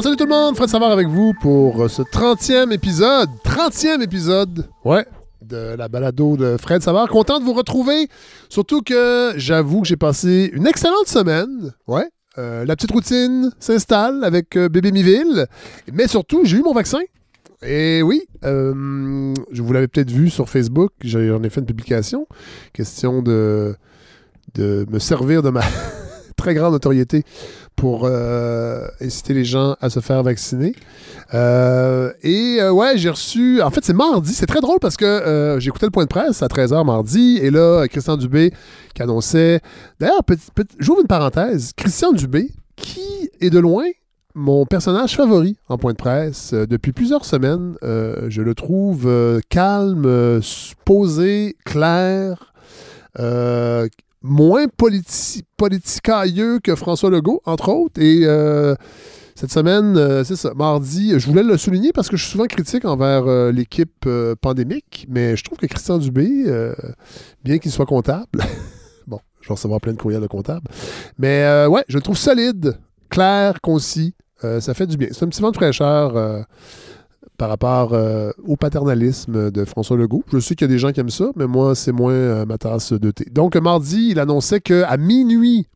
Alors salut tout le monde, Fred Savard avec vous pour ce 30e épisode. 30e épisode, ouais, de la balado de Fred Savard. Content de vous retrouver, surtout que j'avoue que j'ai passé une excellente semaine, ouais. Euh, la petite routine s'installe avec euh, bébé Miville, mais surtout j'ai eu mon vaccin. Et oui, euh, je vous l'avais peut-être vu sur Facebook, j'en ai fait une publication, question de, de me servir de ma très grande notoriété pour euh, inciter les gens à se faire vacciner. Euh, et euh, ouais, j'ai reçu. En fait, c'est mardi. C'est très drôle parce que écouté le point de presse à 13h mardi. Et là, Christian Dubé qui annonçait. D'ailleurs, j'ouvre une parenthèse. Christian Dubé, qui est de loin mon personnage favori en point de presse. depuis plusieurs semaines, je le trouve calme, posé, clair moins politi politicailleux que François Legault, entre autres. Et euh, cette semaine, euh, c'est ça, mardi, je voulais le souligner parce que je suis souvent critique envers euh, l'équipe pandémique, mais je trouve que Christian Dubé, bien qu'il soit comptable, bon, je vais recevoir plein de courriels de comptable, mais ouais, je le trouve solide, clair, concis. ça fait du bien. C'est un petit vent de fraîcheur par rapport euh, au paternalisme de François Legault. Je sais qu'il y a des gens qui aiment ça, mais moi, c'est moins euh, ma tasse de thé. Donc, mardi, il annonçait qu'à minuit,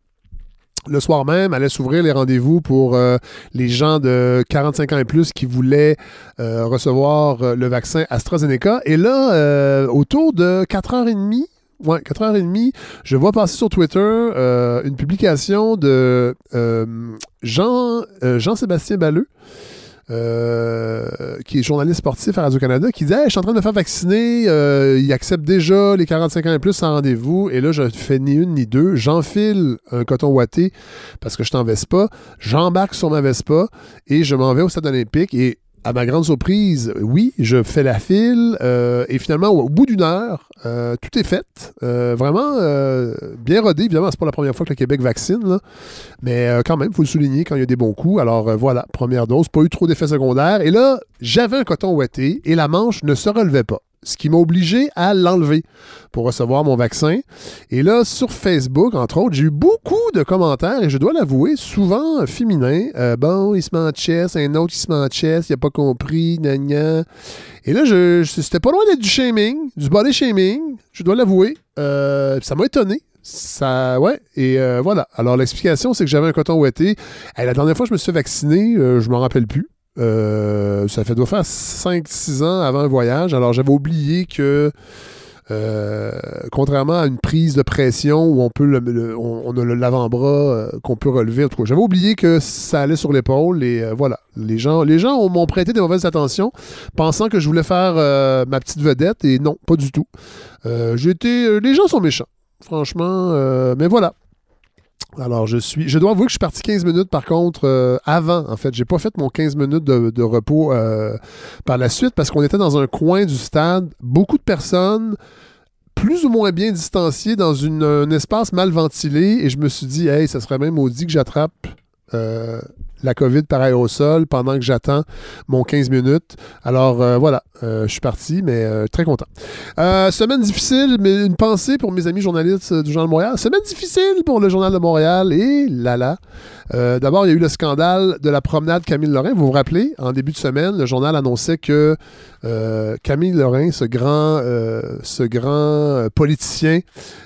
le soir même, allait s'ouvrir les rendez-vous pour euh, les gens de 45 ans et plus qui voulaient recevoir le vaccin AstraZeneca. Et là, autour de 4h30, ouais, 4h30, je vois passer sur Twitter une publication de Jean, Jean-Sébastien Balleux, euh, qui est journaliste sportif à Radio-Canada, qui dit Je suis en train de me faire vacciner, euh, il accepte déjà les 45 ans et plus sans rendez-vous, et là, je fais ni une ni deux. J'enfile un coton ouaté parce que je t'en pas, j'embarque sur ma Vespa et je m'en vais au stade olympique. Et à ma grande surprise, oui, je fais la file euh, et finalement, au bout d'une heure, euh, tout est fait. Euh, vraiment bien rodé. Évidemment, c'est pas la première fois que le Québec vaccine, mais quand même, il faut le souligner quand il y a des bons coups. Alors voilà, première dose, pas eu trop d'effets secondaires. Et là, j'avais un coton ouetté et la manche ne se relevait pas ce qui m'a obligé à l'enlever pour recevoir mon vaccin. Et là, sur Facebook, entre autres, j'ai eu beaucoup de commentaires, et je dois l'avouer, souvent féminins. Euh, bon, il se met en chess, un autre, il se met en chess, il n'a pas compris, gna, Et là, je, c'était pas loin d'être du shaming, du body shaming, je dois l'avouer. Euh, ça m'a étonné. Ça, ouais, et euh, voilà. Alors, l'explication, c'est que j'avais un coton ouetté. la dernière fois que je me suis fait vacciner, je m'en rappelle plus. Euh, ça fait doit faire 5-6 ans avant le voyage. Alors j'avais oublié que euh, contrairement à une prise de pression où on peut le, on, a l'avant-bras euh, qu'on peut relever, j'avais oublié que ça allait sur l'épaule et voilà. Les gens, les m'ont prêté des mauvaises attentions, pensant que je voulais faire ma petite vedette et non, pas du tout. J'étais, les gens sont méchants, franchement, mais voilà. Alors, je suis. Je dois avouer que je suis parti 15 minutes, par contre, euh, avant, en fait. J'ai pas fait mon 15 minutes de, repos euh, par la suite parce qu'on était dans un coin du stade, beaucoup de personnes plus ou moins bien distanciées dans un espace mal ventilé et je me suis dit, hey, ça serait même maudit que j'attrape euh, la COVID par aérosol pendant que j'attends mon 15 minutes. Alors euh, voilà, euh, je suis parti, mais très content. semaine difficile, mais une pensée pour mes amis journalistes du Journal de Montréal. Semaine difficile pour le Journal de Montréal et là là. D'abord, il y a eu le scandale de la promenade Camille Lorrain. Vous vous rappelez, en début de semaine, le journal annonçait que Camille Lorrain, ce grand, ce grand politicien,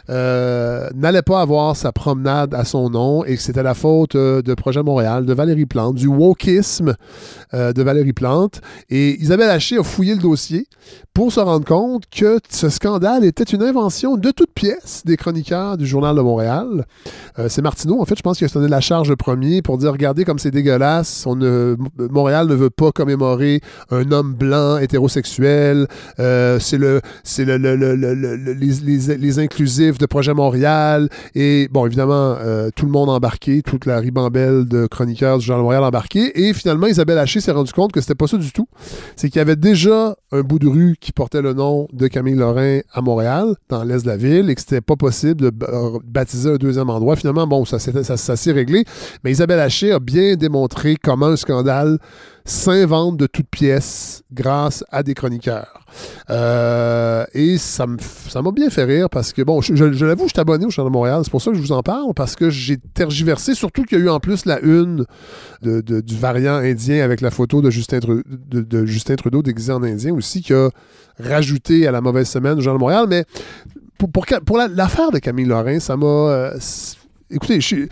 n'allait pas avoir sa promenade à son nom et que c'était la faute de Projet Montréal, de Valérie Plante, du wokisme euh, de Valérie Plante. Et Isabelle Haché a fouillé le dossier pour se rendre compte que ce scandale était une invention de toute pièce des chroniqueurs du Journal de Montréal. Euh, c'est Martineau, en fait, je pense qu'il a donné la charge premier pour dire regardez comme c'est dégueulasse, on Montréal ne veut pas commémorer un homme blanc hétérosexuel, euh, c'est le, c'est le, les, les, inclusifs de Projet Montréal. Et bon, évidemment, tout le monde embarqué, toute la ribambelle de chroniqueurs du Journal Montréal embarqué. Et finalement, Isabelle Haché s'est rendu compte que c'était pas ça du tout. C'est qu'il y avait déjà un bout de rue qui portait le nom de Camille Lorrain à Montréal, dans l'est de la ville, et que c'était pas possible de baptiser un deuxième endroit. Finalement, bon, ça, ça, ça s'est réglé. Mais Isabelle Haché a bien démontré comment un scandale s'inventent de toutes pièces grâce à des chroniqueurs. Euh, et ça m'a bien fait rire parce que, bon, je, l'avoue, je suis abonné au Journal de Montréal. C'est pour ça que je vous en parle, parce que j'ai tergiversé, surtout qu'il y a eu en plus la une du variant indien avec la photo de Justin, Trudeau, de, Justin Trudeau déguisé en indien aussi, qui a rajouté à la mauvaise semaine au Journal de Montréal. Mais pour, pour, l'affaire de Camille Lorrain, ça m'a. Euh, écoutez, je suis.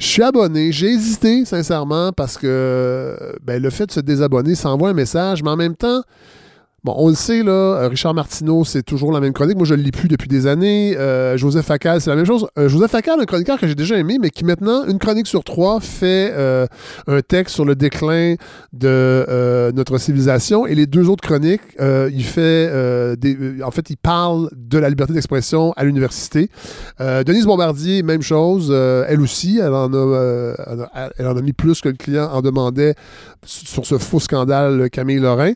Je suis abonné. J'ai hésité, sincèrement, parce que ben, le fait de se désabonner, ça envoie un message, mais en même temps, Bon, on le sait, là, euh, Richard Martineau, c'est toujours la même chronique. Moi, je ne lis plus depuis des années. Euh, Joseph Facal, c'est la même chose. Euh, Joseph Facal, un chroniqueur que j'ai déjà aimé, mais qui maintenant, une chronique sur trois, fait un texte sur le déclin de notre civilisation. Et les deux autres chroniques, il fait en fait, il parle de la liberté d'expression à l'université. Denise Bombardier, même chose. elle aussi, elle en, a, elle en a mis plus que le client en demandait sur ce faux scandale Camille Lorrain.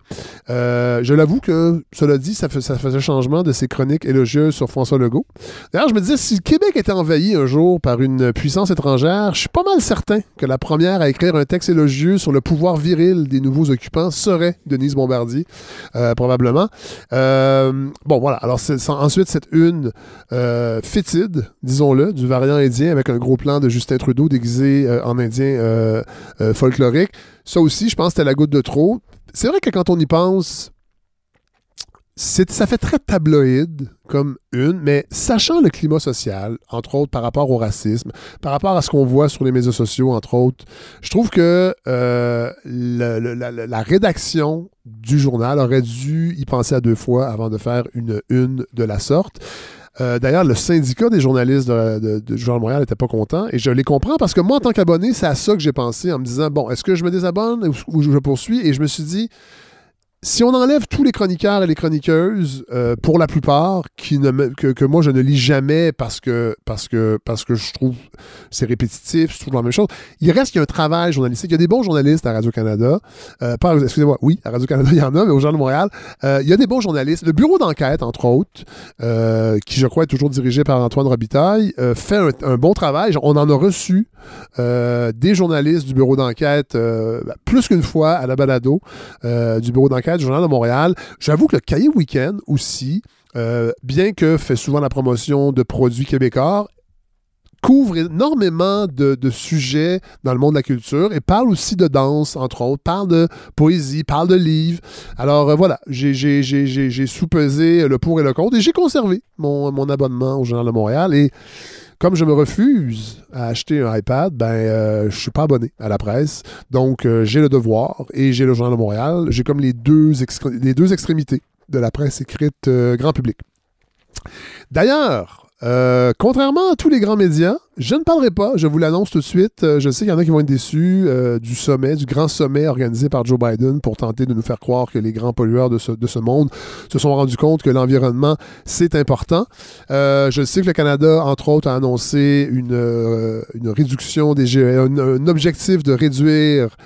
Je l'avoue que, cela dit, ça, fait, ça faisait changement de ses chroniques élogieuses sur François Legault. D'ailleurs, je me disais, si le Québec était envahi un jour par une puissance étrangère, je suis pas mal certain que la première à écrire un texte élogieux sur le pouvoir viril des nouveaux occupants serait Denise Bombardier, euh, probablement. Euh, bon, voilà. Alors, ensuite, cette une euh, fétide, disons-le, du variant indien avec un gros plan de Justin Trudeau déguisé en indien folklorique. Ça aussi, je pense c'était la goutte de trop. C'est vrai que quand on y pense, ça fait très tabloïd comme une, mais sachant le climat social, entre autres par rapport au racisme, par rapport à ce qu'on voit sur les médias sociaux, entre autres, je trouve que euh, la, rédaction du journal aurait dû y penser à deux fois avant de faire une une de la sorte. Euh, d'ailleurs, le syndicat des journalistes de, de, Journal de Montréal n'était pas content et je les comprends parce que moi, en tant qu'abonné, c'est à ça que j'ai pensé en me disant bon, est-ce que je me désabonne ou je poursuis? Et je me suis dit si on enlève tous les chroniqueurs et les chroniqueuses, euh, pour la plupart, que, moi je ne lis jamais parce que parce que parce que je trouve c'est répétitif, c'est toujours la même chose. Il reste qu'il y a un travail journalistique. Il y a des bons journalistes à Radio-Canada. Euh, excusez-moi, oui, à Radio-Canada, il y en a, mais au Journal de Montréal, euh, il y a des bons journalistes. Le bureau d'enquête, entre autres, qui je crois est toujours dirigé par Antoine Robitaille, fait un, un, bon travail. On en a reçu des journalistes du bureau d'enquête plus qu'une fois à la balado du bureau d'enquête du Journal de Montréal. J'avoue que le cahier week-end aussi, euh, bien que fait souvent la promotion de produits québécois, couvre énormément de, sujets dans le monde de la culture et parle aussi de danse, entre autres, parle de poésie, parle de livres. Alors euh, voilà, j'ai sous-pesé le pour et le contre et j'ai conservé mon, mon, abonnement au Journal de Montréal et comme je me refuse à acheter un iPad, ben euh, je suis pas abonné à la presse. Donc euh, j'ai le devoir et j'ai le Journal de Montréal. J'ai comme les deux, extrémités de la presse écrite euh, grand public. D'ailleurs, euh, contrairement à tous les grands médias, je ne parlerai pas, je vous l'annonce tout de suite. Euh, je sais qu'il y en a qui vont être déçus euh, du sommet, du grand sommet organisé par Joe Biden pour tenter de nous faire croire que les grands pollueurs de ce, de monde se sont rendus compte que l'environnement, c'est important. je sais que le Canada, entre autres, a annoncé une, une réduction des GES, un, objectif de réduire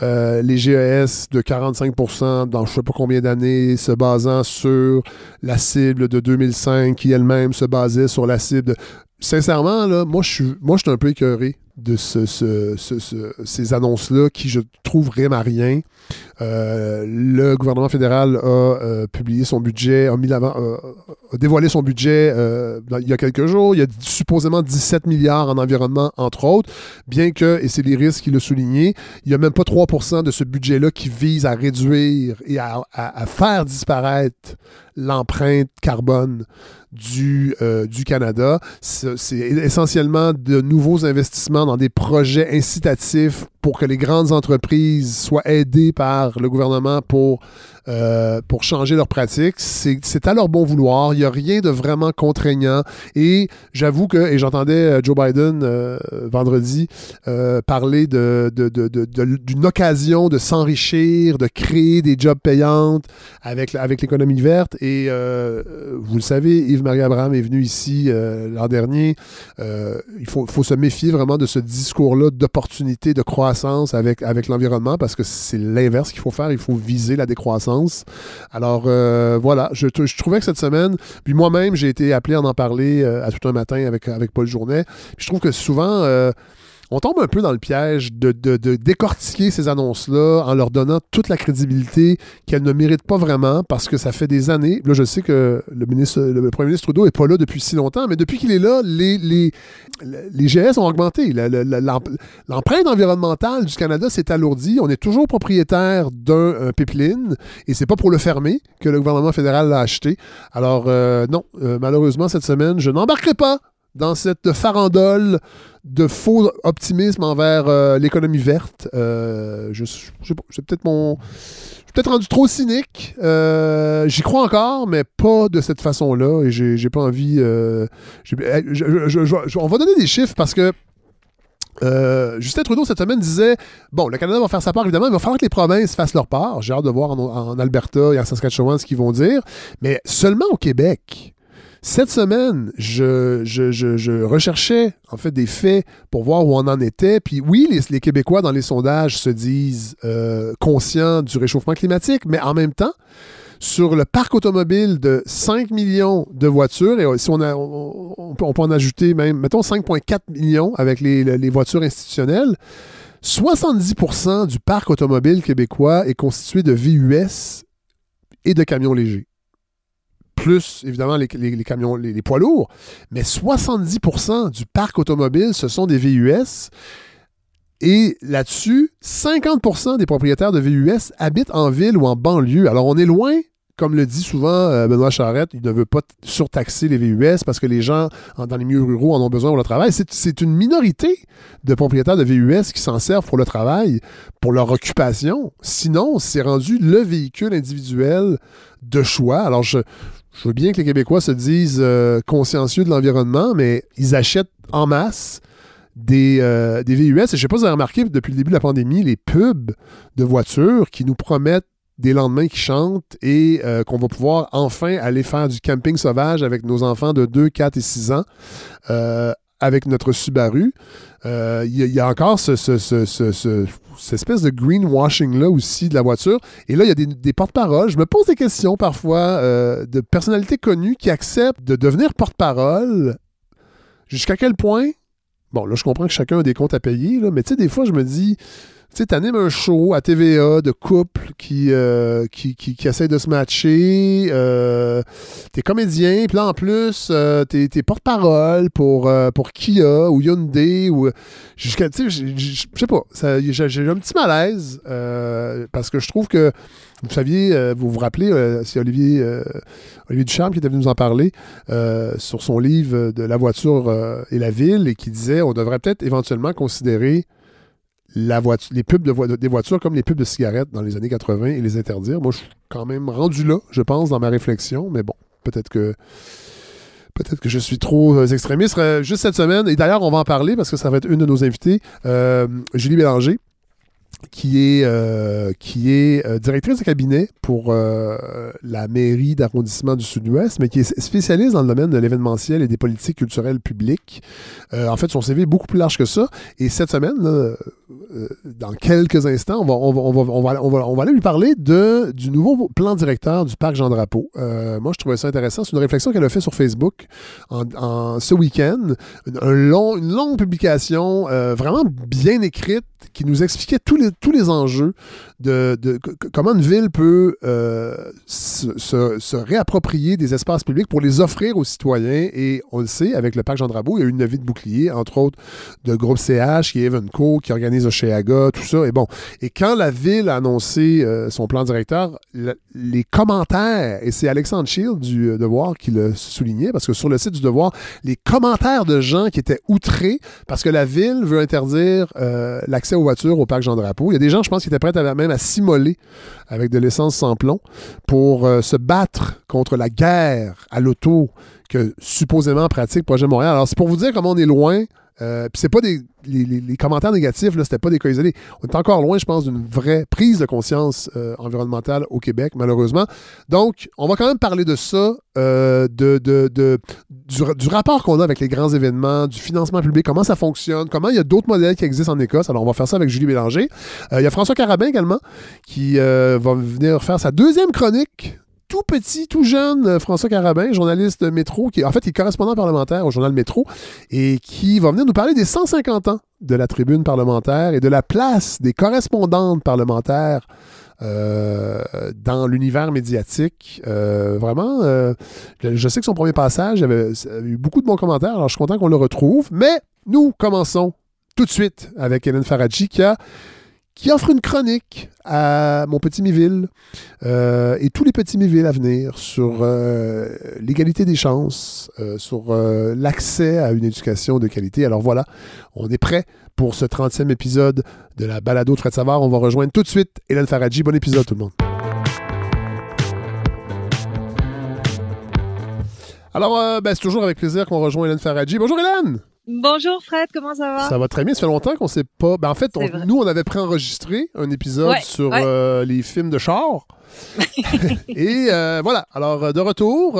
les GES de 45% dans je ne sais pas combien d'années, se basant sur la cible de 2005 qui elle-même se basait sur la cible. Sincèrement, là, moi, je suis, moi, je suis un peu écœuré de ce, ces annonces-là qui, je trouve, riment à rien. Euh, le gouvernement fédéral a euh, publié son budget, a, mis euh, dévoilé son budget il y a quelques jours. Il y a supposément 17 milliards en environnement, entre autres, bien que, et c'est les risques qu'il a souligné, il n'y a même pas 3% de ce budget-là qui vise à réduire et à, faire disparaître l'empreinte carbone du Canada. C'est essentiellement de nouveaux investissements dans des projets incitatifs pour que les grandes entreprises soient aidées par le gouvernement pour euh, pour changer leurs pratiques. C'est à leur bon vouloir. Il n'y a rien de vraiment contraignant. Et j'avoue que, et j'entendais euh, Joe Biden euh, vendredi parler d'une de, de, occasion de s'enrichir, de créer des jobs payantes avec, avec l'économie verte. Et vous le savez, Yves-Marie Abraham est venu ici l'an dernier. il faut, faut se méfier vraiment de ce discours-là d'opportunité, de croissance avec, avec l'environnement parce que c'est l'inverse qu'il faut faire. Il faut viser la décroissance alors euh, voilà, je, trouvais que cette semaine, puis moi-même, j'ai été appelé à en parler euh, à tout un matin avec, avec Paul Journet. je trouve que souvent, euh, on tombe un peu dans le piège de, décortiquer ces annonces-là en leur donnant toute la crédibilité qu'elles ne méritent pas vraiment parce que ça fait des années. Là, je sais que le, premier ministre Trudeau n'est pas là depuis si longtemps, mais depuis qu'il est là, les, les, GS ont augmenté. L'empreinte environnementale du Canada s'est alourdie. On est toujours propriétaire d'un pipeline et c'est pas pour le fermer que le gouvernement fédéral l'a acheté. Alors, euh, non, euh, malheureusement, cette semaine, je n'embarquerai pas dans cette farandole de faux optimisme envers euh, l'économie verte. Euh, je, c'est peut-être mon. peut-être rendu trop cynique. Euh, j'y crois encore, mais pas de cette façon-là. Et j'ai, pas envie. on va donner des chiffres parce que. Justin Trudeau, cette semaine, disait Bon, le Canada va faire sa part, évidemment, il va falloir que les provinces fassent leur part. J'ai hâte de voir en, en Alberta et en Saskatchewan ce qu'ils vont dire. Mais seulement au Québec, cette semaine, je, recherchais en fait des faits pour voir où on en était. Puis oui, les, Québécois dans les sondages se disent euh, conscients du réchauffement climatique, mais en même temps, sur le parc automobile de 5 millions de voitures, et si on, peut, en ajouter même, mettons 5,4 millions avec les, les voitures institutionnelles, 70% du parc automobile québécois est constitué de VUS et de camions légers plus évidemment les, camions, les, poids lourds, mais 70% du parc automobile, ce sont des VUS. Et là-dessus, 50% des propriétaires de VUS habitent en ville ou en banlieue. Alors on est loin comme le dit souvent euh, Benoît Charette, il ne veut pas surtaxer les VUS parce que les gens dans les milieux ruraux en ont besoin pour le travail. C'est une minorité de propriétaires de VUS qui s'en servent pour le travail, pour leur occupation. Sinon, c'est rendu le véhicule individuel de choix. Alors, je, je veux bien que les Québécois se disent euh, consciencieux de l'environnement, mais ils achètent en masse des, euh, des VUS. Et je ne sais pas si vous avez remarqué, depuis le début de la pandémie, les pubs de voitures qui nous promettent des lendemains qui chantent et euh, qu'on va pouvoir enfin aller faire du camping sauvage avec nos enfants de 2, 4 et 6 ans avec notre Subaru. Il y, a encore ce, cette espèce de greenwashing-là aussi de la voiture. Et là, il y a des, porte-paroles. Je me pose des questions parfois euh, de personnalités connues qui acceptent de devenir porte-parole. Jusqu'à quel point? Bon, là, je comprends que chacun a des comptes à payer, là, mais tu sais, des fois, je me dis, tu t'animes un show à TVA de couple qui, euh, qui, qui, essaie de se matcher. Euh, t'es comédien, puis là, en plus, euh, t'es, porte-parole pour, pour Kia ou Hyundai. ou jusqu'à Tu sais, je sais pas. J'ai, un petit malaise parce que je trouve que vous saviez, vous vous rappelez, c'est Olivier, Olivier Ducharme qui était venu nous en parler sur son livre de La voiture et la ville et qui disait on devrait peut-être éventuellement considérer les pubs de des voitures comme les pubs de cigarettes dans les années 80 et les interdire. Moi, je suis quand même rendu là, je pense, dans ma réflexion, mais bon, peut-être que peut-être que je suis trop euh, extrémiste. Euh, juste cette semaine, et d'ailleurs, on va en parler parce que ça va être une de nos invités, euh, Julie Bélanger, qui est, euh, euh, directrice de cabinet pour euh, la mairie d'arrondissement du Sud-Ouest, mais qui est spécialiste dans le domaine de l'événementiel et des politiques culturelles publiques. en fait, son CV est beaucoup plus large que ça. Et cette semaine, dans quelques instants, on va, aller lui parler de, du nouveau plan directeur du parc Jean-Drapeau. moi, je trouvais ça intéressant. C'est une réflexion qu'elle a fait sur Facebook en, ce week-end. Une longue publication vraiment bien écrite qui nous expliquait tous les, tous les enjeux de, comment une ville peut euh, se, réapproprier des espaces publics pour les offrir aux citoyens. Et on le sait, avec le parc Jean Drapeau, il y a eu une levée de bouclier, entre autres, de groupe CH, qui est Evenco, qui organise Oceaga, tout ça. Et bon, et quand la ville a annoncé euh, son plan directeur, les commentaires, et c'est Alexandre Shield du euh, Devoir qui le soulignait, parce que sur le site du Devoir, les commentaires de gens qui étaient outrés parce que la ville veut interdire l'accès aux au parc Jean Drapeau. Il y a des gens, je pense, qui étaient prêts à, même à s'immoler avec de l'essence sans plomb pour euh, se battre contre la guerre à l'auto que supposément pratique Projet Montréal. Alors, c'est pour vous dire comment on est loin euh, c'est pas des. Les, commentaires négatifs, là, c'était pas des cas isolés. On est encore loin, je pense, d'une vraie prise de conscience euh, environnementale au Québec, malheureusement. Donc, on va quand même parler de ça, euh, de, de, du, rapport qu'on a avec les grands événements, du financement public, comment ça fonctionne, comment il y a d'autres modèles qui existent en Écosse. Alors, on va faire ça avec Julie Bélanger. il y a François Carabin également, qui va venir faire sa deuxième chronique tout petit, tout jeune euh, François Carabin, journaliste métro, qui en fait est correspondant parlementaire au journal Métro, et qui va venir nous parler des 150 ans de la tribune parlementaire et de la place des correspondantes parlementaires euh, dans l'univers médiatique. Euh, vraiment, je sais que son premier passage avait, avait, eu beaucoup de bons commentaires, alors je suis content qu'on le retrouve. Mais nous commençons tout de suite avec Hélène Faradji qui a qui offre une chronique à mon petit Miville euh, et tous les petits Miville à venir sur euh, l'égalité des chances, euh, sur l'accès à une éducation de qualité. Alors voilà, on est prêt pour ce 30e épisode de la balado de Savoir. On va rejoindre tout de suite Hélène Faradji. Bon épisode tout le monde. Alors, ben, c'est toujours avec plaisir qu'on rejoint Hélène Faradji. Bonjour Hélène! Bonjour Fred, comment ça va? Ça va très bien. Ça fait longtemps qu'on sait pas. Ben, en fait, nous, on avait préenregistré un épisode sur euh, les films de char. Et euh, voilà. Alors, euh, de retour,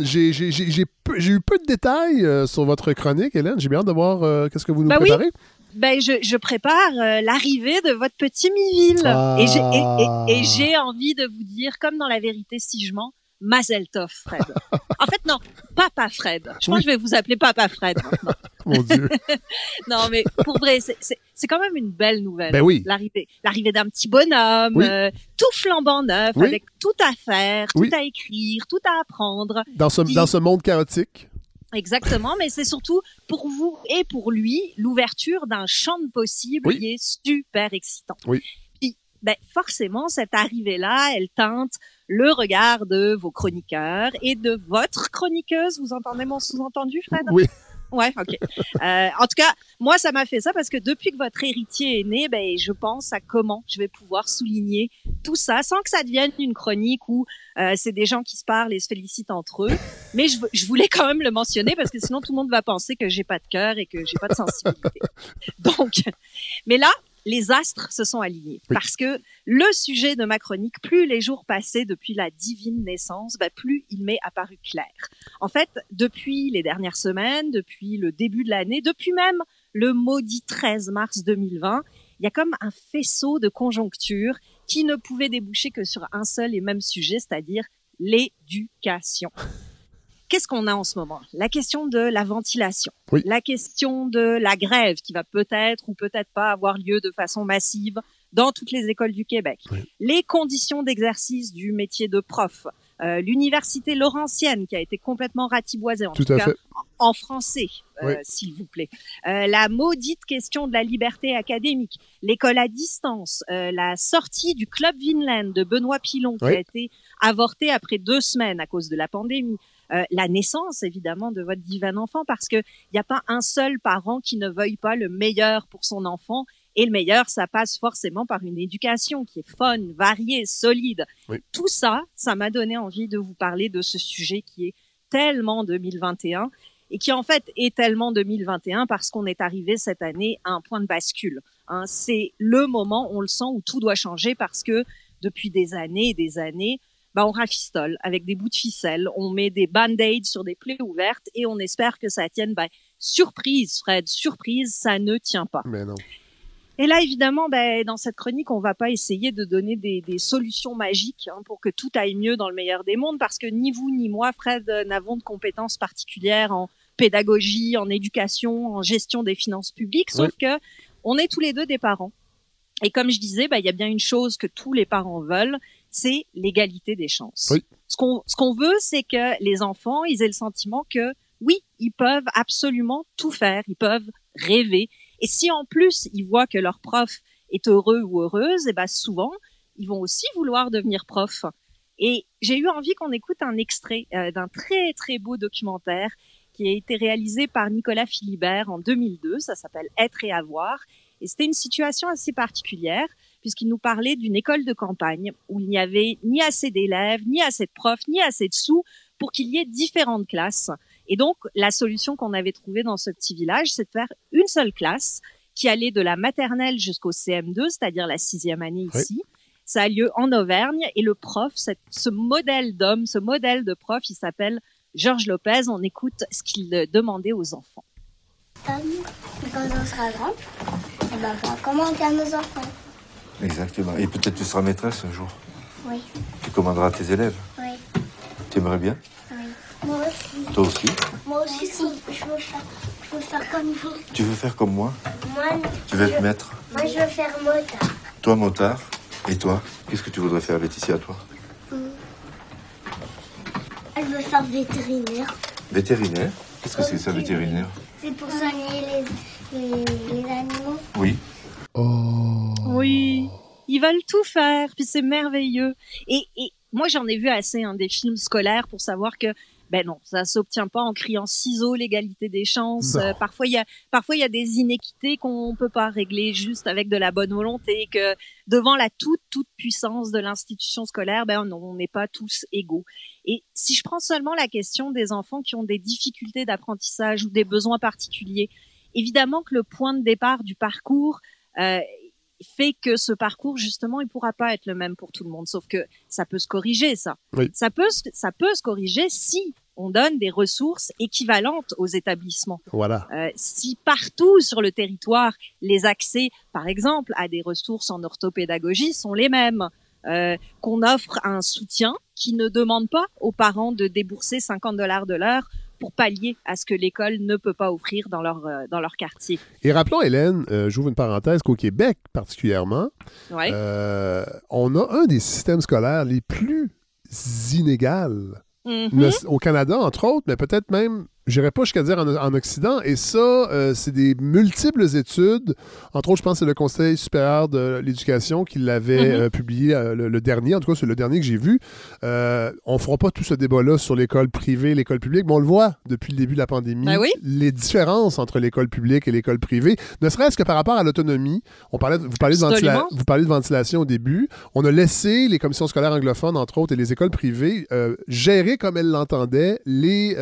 j'ai eu peu de détails sur votre chronique, Hélène. J'ai bien hâte de voir qu'est-ce que vous nous ben préparez. Ben, je, je prépare l'arrivée de votre petit Miville. Ah. Et j'ai envie de vous dire, comme dans La vérité si je mens, Mazeltov, Fred. en fait, non, Papa Fred. Je pense que je vais vous appeler Papa Fred maintenant. Mon Dieu. non, mais pour vrai, c'est quand même une belle nouvelle. Ben oui. L'arrivée, l'arrivée d'un petit bonhomme, euh, tout flambant neuf, avec tout à faire, tout à écrire, tout à apprendre. Dans ce, dans ce monde chaotique. Exactement, mais c'est surtout pour vous et pour lui l'ouverture d'un champ de possibles qui est super excitant. Oui. Puis, ben, forcément, cette arrivée-là, elle teinte le regard de vos chroniqueurs et de votre chroniqueuse. Vous entendez mon sous-entendu, Fred? Oui. Ouais, ok. Euh, en tout cas, moi, ça m'a fait ça parce que depuis que votre héritier est né, ben, je pense à comment je vais pouvoir souligner tout ça sans que ça devienne une chronique où euh, c'est des gens qui se parlent et se félicitent entre eux. Mais je, je, voulais quand même le mentionner parce que sinon tout le monde va penser que j'ai pas de cœur et que j'ai pas de sensibilité. Donc, mais là, les astres se sont alignés. Parce que le sujet de ma chronique, plus les jours passaient depuis la divine naissance, bah, plus il m'est apparu clair. En fait, depuis les dernières semaines, depuis le début de l'année, depuis même le maudit 13 mars 2020, il y a comme un faisceau de conjonctures qui ne pouvait déboucher que sur un seul et même sujet, c'est-à-dire l'éducation qu'est-ce qu'on a en ce moment? La question de la ventilation, la question de la grève qui va peut-être ou peut-être pas avoir lieu de façon massive dans toutes les écoles du Québec, les conditions d'exercice du métier de prof, euh, l'université Laurentienne qui a été complètement ratiboisée, en tout, cas en français, euh, s'il vous plaît. Euh, la maudite question de la liberté académique, l'école à distance, la sortie du club Vinland de Benoît Pilon qui a été avorté après deux semaines à cause de la pandémie, euh, la naissance évidemment de votre divin enfant parce que il n'y a pas un seul parent qui ne veuille pas le meilleur pour son enfant et le meilleur ça passe forcément par une éducation qui est fun, variée, solide. Tout ça, ça m'a donné envie de vous parler de ce sujet qui est tellement 2021 et qui en fait est tellement 2021 parce qu'on est arrivé cette année à un point de bascule. Hein. C'est le moment, on le sent, où tout doit changer parce que depuis des années et des années, bah, on rafistole avec des bouts de ficelle, on met des band-aids sur des plaies ouvertes et on espère que ça tienne. Bah, surprise, Fred, surprise, ça ne tient pas. Mais non. Et là, évidemment, bah, dans cette chronique, on va pas essayer de donner des, des solutions magiques hein, pour que tout aille mieux dans le meilleur des mondes, parce que ni vous ni moi, Fred, n'avons de compétences particulières en pédagogie, en éducation, en gestion des finances publiques, sauf que on est tous les deux des parents. Et comme je disais, il y a bien une chose que tous les parents veulent, c'est l'égalité des chances. Ce qu'on ce qu'on veut, c'est que les enfants, ils aient le sentiment que oui, ils peuvent absolument tout faire, ils peuvent rêver. Et si en plus ils voient que leur prof est heureux ou heureuse, et eh ben souvent ils vont aussi vouloir devenir prof. Et j'ai eu envie qu'on écoute un extrait euh, d'un très très beau documentaire qui a été réalisé par Nicolas Philibert en 2002. Ça s'appelle Être et avoir. Et c'était une situation assez particulière puisqu'il nous parlait d'une école de campagne où il n'y avait ni assez d'élèves, ni assez de profs, ni assez de sous pour qu'il y ait différentes classes. Et donc, la solution qu'on avait trouvée dans ce petit village, c'est de faire une seule classe qui allait de la maternelle jusqu'au CM2, c'est-à-dire la sixième année ici. Ça a lieu en Auvergne et le prof, ce modèle d'homme, ce modèle de prof, il s'appelle Georges Lopez. On écoute ce qu'il demandait aux enfants. quand on sera grand, on va voir comment on nos enfants. Exactement. Et peut-être tu seras maîtresse un jour. Oui, Tu commanderas à tes élèves. oui, Tu aimerais bien oui. Moi aussi. Toi aussi Moi aussi, je veux, je veux faire, je veux faire comme vous. Tu veux faire comme moi Moi, Tu veux je, être maître moi, je veux faire motard. Toi, motard. Et toi Qu'est-ce que tu voudrais faire, Laetitia, toi Elle veut faire vétérinaire. Vétérinaire? Qu'est-ce que c'est ça, vétérinaire? C'est pour soigner les, les, les animaux. Oui. Oh. Oui, ils veulent tout faire, puis c'est merveilleux. Et, et moi, j'en ai vu assez hein, des films scolaires pour savoir que ben non, ça s'obtient pas en criant ciseaux l'égalité des chances. Euh, parfois, il y a parfois il y a des inéquités qu'on peut pas régler juste avec de la bonne volonté. Que devant la toute toute puissance de l'institution scolaire, ben non, on n'est pas tous égaux. Et si je prends seulement la question des enfants qui ont des difficultés d'apprentissage ou des besoins particuliers, évidemment que le point de départ du parcours euh, fait que ce parcours justement il pourra pas être le même pour tout le monde sauf que ça peut se corriger ça Oui. ça peut se- ça peut se corriger si on donne des ressources équivalentes aux établissements Voilà. Euh, si partout sur le territoire les accès par exemple à des ressources en orthopédagogie sont les mêmes euh, qu'on offre un soutien qui ne demande pas aux parents de débourser 50 dollars de l'heure pour pallier à ce que l'école ne peut pas offrir dans leur euh, dans leur quartier. Et rappelons, Hélène, euh, j'ouvre une parenthèse, qu'au Québec particulièrement, Ouais. euh, on a un des systèmes scolaires les plus inégales. Mhm. Ne- Au Canada, entre autres, mais peut-être même, j'irais pas jusqu'à dire en, en Occident. Et ça, euh, c'est des multiples études. Entre autres, je pense que c'est le Conseil supérieur de l'éducation qui l'avait Mhm. euh, publié, euh, le, le dernier. En tout cas, c'est le dernier que j'ai vu. On fera pas tout ce débat-là sur l'école privée, l'école publique, mais on le voit depuis le début de la pandémie. Ben oui. Les différences entre l'école publique et l'école privée, ne serait-ce que par rapport à l'autonomie. On parlait, vous, parlez de vous parlez de ventilation au début. On a laissé les commissions scolaires anglophones, entre autres, et les écoles privées gérer comme elles l'entendaient les.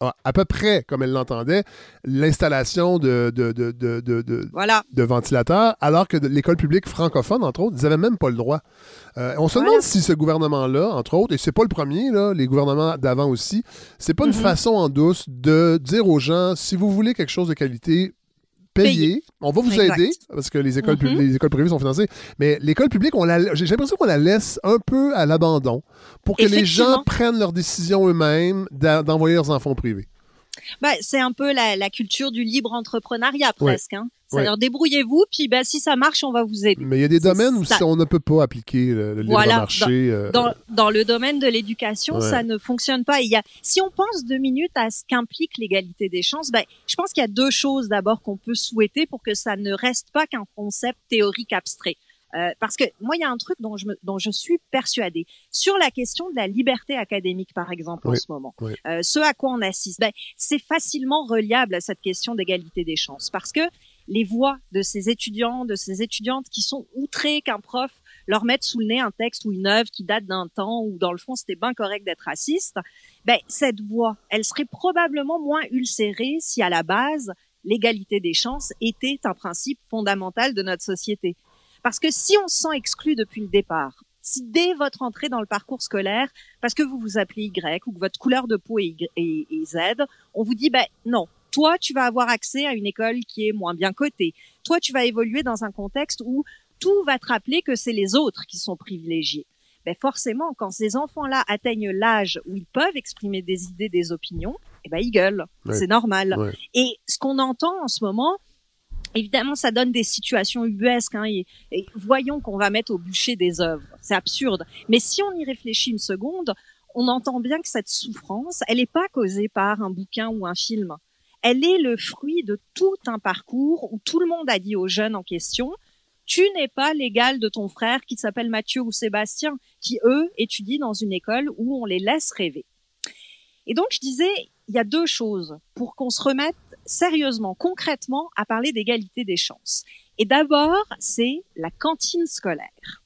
À peu près comme elles l'entendaient, l'installation de, de, de, de, de- de- Voilà. de ventilateurs, alors que l'école publique francophone, entre autres, ils n'avaient même pas le droit. Euh, on se Voilà. demande si ce gouvernement-là, entre autres, et c'est pas le premier, là, les gouvernements d'avant aussi, c'est pas une Mhm. façon en douce de dire aux gens, si vous voulez quelque chose de qualité, Payez. On va vous Exact. aider, parce que les écoles, pub- Mhm. les écoles privées sont financées. Mais l'école publique, on la, j'ai l'impression qu'on la laisse un peu à l'abandon pour que les gens prennent leurs décisions eux-mêmes d'envoyer leurs enfants au privé. Bah, c'est un peu la, la culture du libre entrepreneuriat Ouais. presque. Ouais. C'est-à-dire débrouillez-vous, puis bah, si ça marche, on va vous aider. Mais il y a des domaines où ça. on ne peut pas appliquer le, le libre Voilà. marché. euh, Dans, dans le domaine de l'éducation, Ouais. ça ne fonctionne pas. Il y a, si on pense deux minutes à ce qu'implique l'égalité des chances, ben, je pense qu'il y a deux choses d'abord qu'on peut souhaiter pour que ça ne reste pas qu'un concept théorique abstrait. Euh, parce que moi, il y a un truc dont je, me, dont je suis persuadée. Sur la question de la liberté académique, par exemple, en ce moment, oui. euh, ce à quoi on assiste, ben, c'est facilement reliable à cette question d'égalité des chances. Parce que les voix de ces étudiants, de ces étudiantes qui sont outrés qu'un prof leur mette sous le nez un texte ou une œuvre qui date d'un temps où, dans le fond, c'était bien correct d'être raciste, ben, cette voix, elle serait probablement moins ulcérée si, à la base, l'égalité des chances était un principe fondamental de notre société. Parce que si on se sent exclu depuis le départ, si dès votre entrée dans le parcours scolaire, parce que vous vous appelez Y ou que votre couleur de peau est, Z, on vous dit, ben non, toi, tu vas avoir accès à une école qui est moins bien cotée. Toi, tu vas évoluer dans un contexte où tout va te rappeler que c'est les autres qui sont privilégiés. Ben forcément, quand ces enfants-là atteignent l'âge où ils peuvent exprimer des idées, des opinions, eh ben ils gueulent. Ouais. C'est normal. Ouais. Et ce qu'on entend en ce moment, évidemment, ça donne des situations ubuesques. Hein, et, et voyons qu'on va mettre au bûcher des œuvres. C'est absurde. Mais si on y réfléchit une seconde, on entend bien que cette souffrance, elle n'est pas causée par un bouquin ou un film. Elle est le fruit de tout un parcours où tout le monde a dit aux jeunes en question, tu n'es pas l'égal de ton frère qui s'appelle Mathieu ou Sébastien, qui eux étudient dans une école où on les laisse rêver. Et donc je disais, il y a deux choses pour qu'on se remette sérieusement, concrètement, à parler d'égalité des chances. Et d'abord, c'est la cantine scolaire.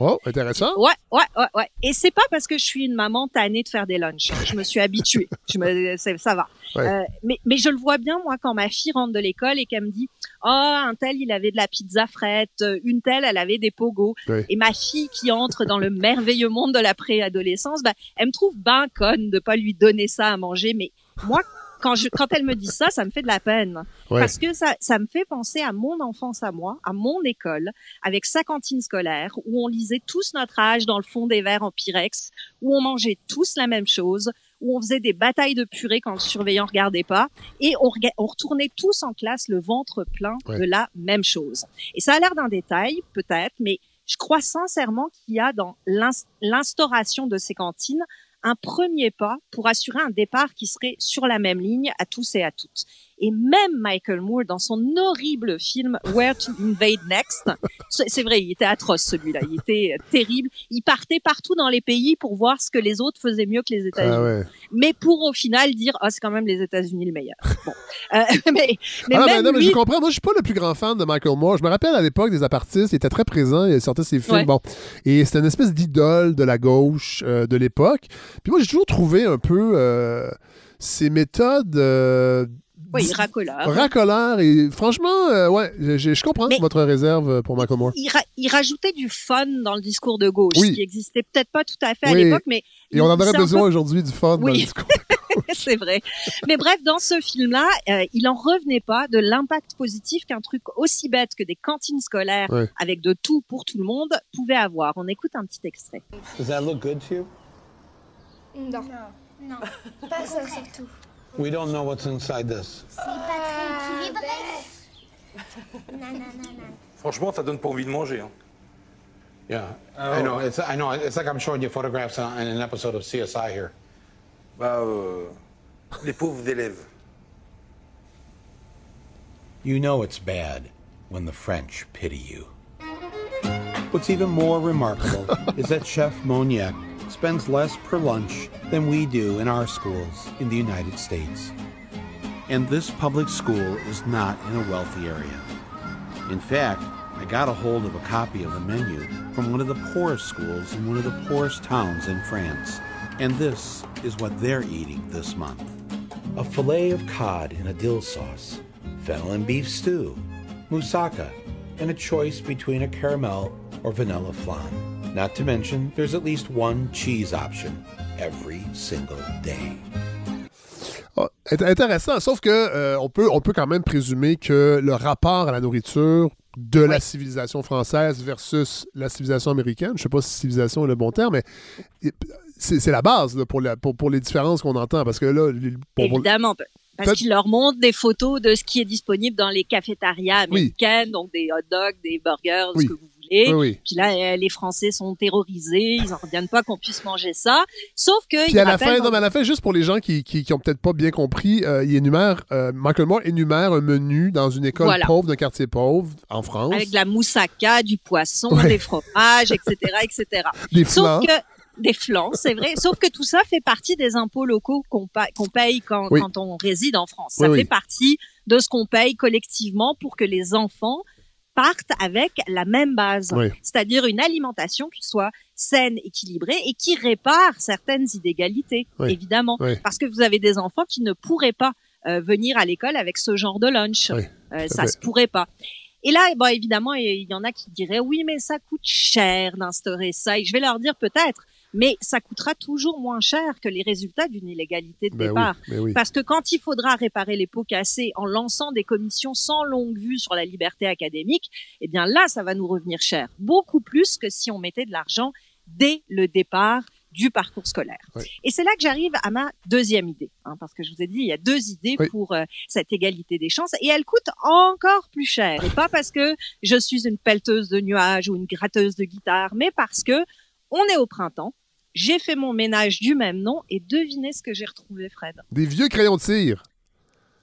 Oh, intéressant. Ouais, ouais, ouais, ouais. Et c'est pas parce que je suis une maman tannée de faire des lunchs. Je me suis habituée. Je me, ça va. Ouais. Euh, mais, mais je le vois bien, moi, quand ma fille rentre de l'école et qu'elle me dit, oh, un tel, il avait de la pizza frette, une telle, elle avait des pogos. Ouais. Et ma fille qui entre dans le merveilleux monde de la préadolescence, bah, elle me trouve ben conne de pas lui donner ça à manger. Mais moi, quand, je, quand elle me dit ça, ça me fait de la peine. Ouais. Parce que ça, ça me fait penser à mon enfance à moi, à mon école, avec sa cantine scolaire, où on lisait tous notre âge dans le fond des verres en pyrex, où on mangeait tous la même chose, où on faisait des batailles de purée quand le surveillant regardait pas, et on, on retournait tous en classe le ventre plein Ouais. de la même chose. Et ça a l'air d'un détail, peut-être, mais je crois sincèrement qu'il y a dans l'ins- l'instauration de ces cantines un premier pas pour assurer un départ qui serait sur la même ligne à tous et à toutes. Et même Michael Moore, dans son horrible film Where to Invade Next, c'est vrai, il était atroce celui-là, il était terrible. Il partait partout dans les pays pour voir ce que les autres faisaient mieux que les États-Unis, Ah ouais. mais pour au final dire ah c'est quand même les États-Unis le meilleur. Bon, Euh, mais, mais Ah mais, mais lui, je comprends. Moi, je suis pas le plus grand fan de Michael Moore. Je me rappelle à l'époque des apartistes, il était très présent, il sortait ses films. Ouais. Bon. Et c'était une espèce d'idole de la gauche euh, de l'époque. Puis moi, j'ai toujours trouvé un peu euh, ses méthodes. euh, oui, racoleur. racoleurs. Et franchement, euh, ouais, je, je comprends Mais- votre réserve pour Michael Moore. il, ra- il rajoutait du fun dans le discours de gauche, Oui. ce qui existait peut-être pas tout à fait à l'époque, mais Et on en aurait besoin aujourd'hui du fun dans le discours. c'est vrai. Mais bref, dans ce film-là, euh, il en revenait pas de l'impact positif qu'un truc aussi bête que des cantines scolaires avec de tout pour tout le monde pouvait avoir. On écoute un petit extrait. Does that look good to you? Non. Non. Pas ça surtout. We don't know what's inside this. C'est pas très équilibré. Non, non, non, non. Franchement, ça donne pas envie de manger. hein. Yeah, oh. I know. It's I know. It's like I'm showing you photographs on, in an episode of CSI here. Bah, euh, les pauvres élèves. You know it's bad when the French pity you. What's even more remarkable is that Chef Moniac spends less per lunch than we do in our schools in the United States. And this public school is not in a wealthy area. In fact, I got a hold of a copy of the menu from one of the poorest schools in one of the poorest towns in France. And this is what they're eating this month a filet of cod in a dill sauce, fennel and beef stew, moussaka, and a choice between a caramel or vanilla flan. Not to mention, there's at least one cheese option every single day. Ah, int- intéressant, sauf que euh, on, peut, on peut quand même présumer que le rapport à la nourriture de la civilisation française versus la civilisation américaine, je sais pas si civilisation est le bon terme, mais c'est c'est la base là, pour, la- pour, pour les différences qu'on entend. Parce que là, pour- Évidemment, parce Peut- qu'il leur montre des photos de ce qui est disponible dans les cafétérias Oui. américaines, donc des hot dogs, des burgers, Oui. ce que vous voulez. oui, oui. Puis là, euh, les Français sont terrorisés, ils en reviennent pas qu'on puisse manger ça. Sauf que Puis à la fin, non, mais à la fin, juste pour les gens qui, qui, qui ont peut-être pas bien compris, euh, il énumère, euh, Michael Moore énumère un menu dans une école Voilà. pauvre d'un quartier pauvre en France. avec de la moussaka, du poisson, Ouais. des fromages, etc., etc. des Sauf que des flancs, c'est vrai. Sauf que tout ça fait partie des impôts locaux qu'on pa- qu'on paye quand, Oui. quand on réside en France. Ça Oui, fait oui. partie de ce qu'on paye collectivement pour que les enfants partent avec la même base, Oui. c'est-à-dire une alimentation qui soit saine, équilibrée et qui répare certaines inégalités, Oui. évidemment. Oui. Parce que vous avez des enfants qui ne pourraient pas euh, venir à l'école avec ce genre de lunch. Euh, ça se pourrait pas. Et là, bon, évidemment, il y en a qui diraient oui, mais ça coûte cher d'instaurer ça. Et je vais leur dire peut-être, mais ça coûtera toujours moins cher que les résultats d'une illégalité de Ben oui, départ. ben oui. Parce que quand il faudra réparer les pots cassés en lançant des commissions sans longue vue sur la liberté académique, eh bien là, ça va nous revenir cher. Beaucoup plus que si on mettait de l'argent dès le départ du parcours scolaire. Oui. Et c'est là que j'arrive à ma deuxième idée, hein, parce que je vous ai dit, il y a deux idées Oui. pour euh, cette égalité des chances, et elle coûte encore plus cher. Et pas parce que je suis une pelleteuse de nuages ou une gratteuse de guitare, mais parce que on est au printemps, j'ai fait mon ménage du même nom, et devinez ce que j'ai retrouvé, Fred. Des vieux crayons de cire.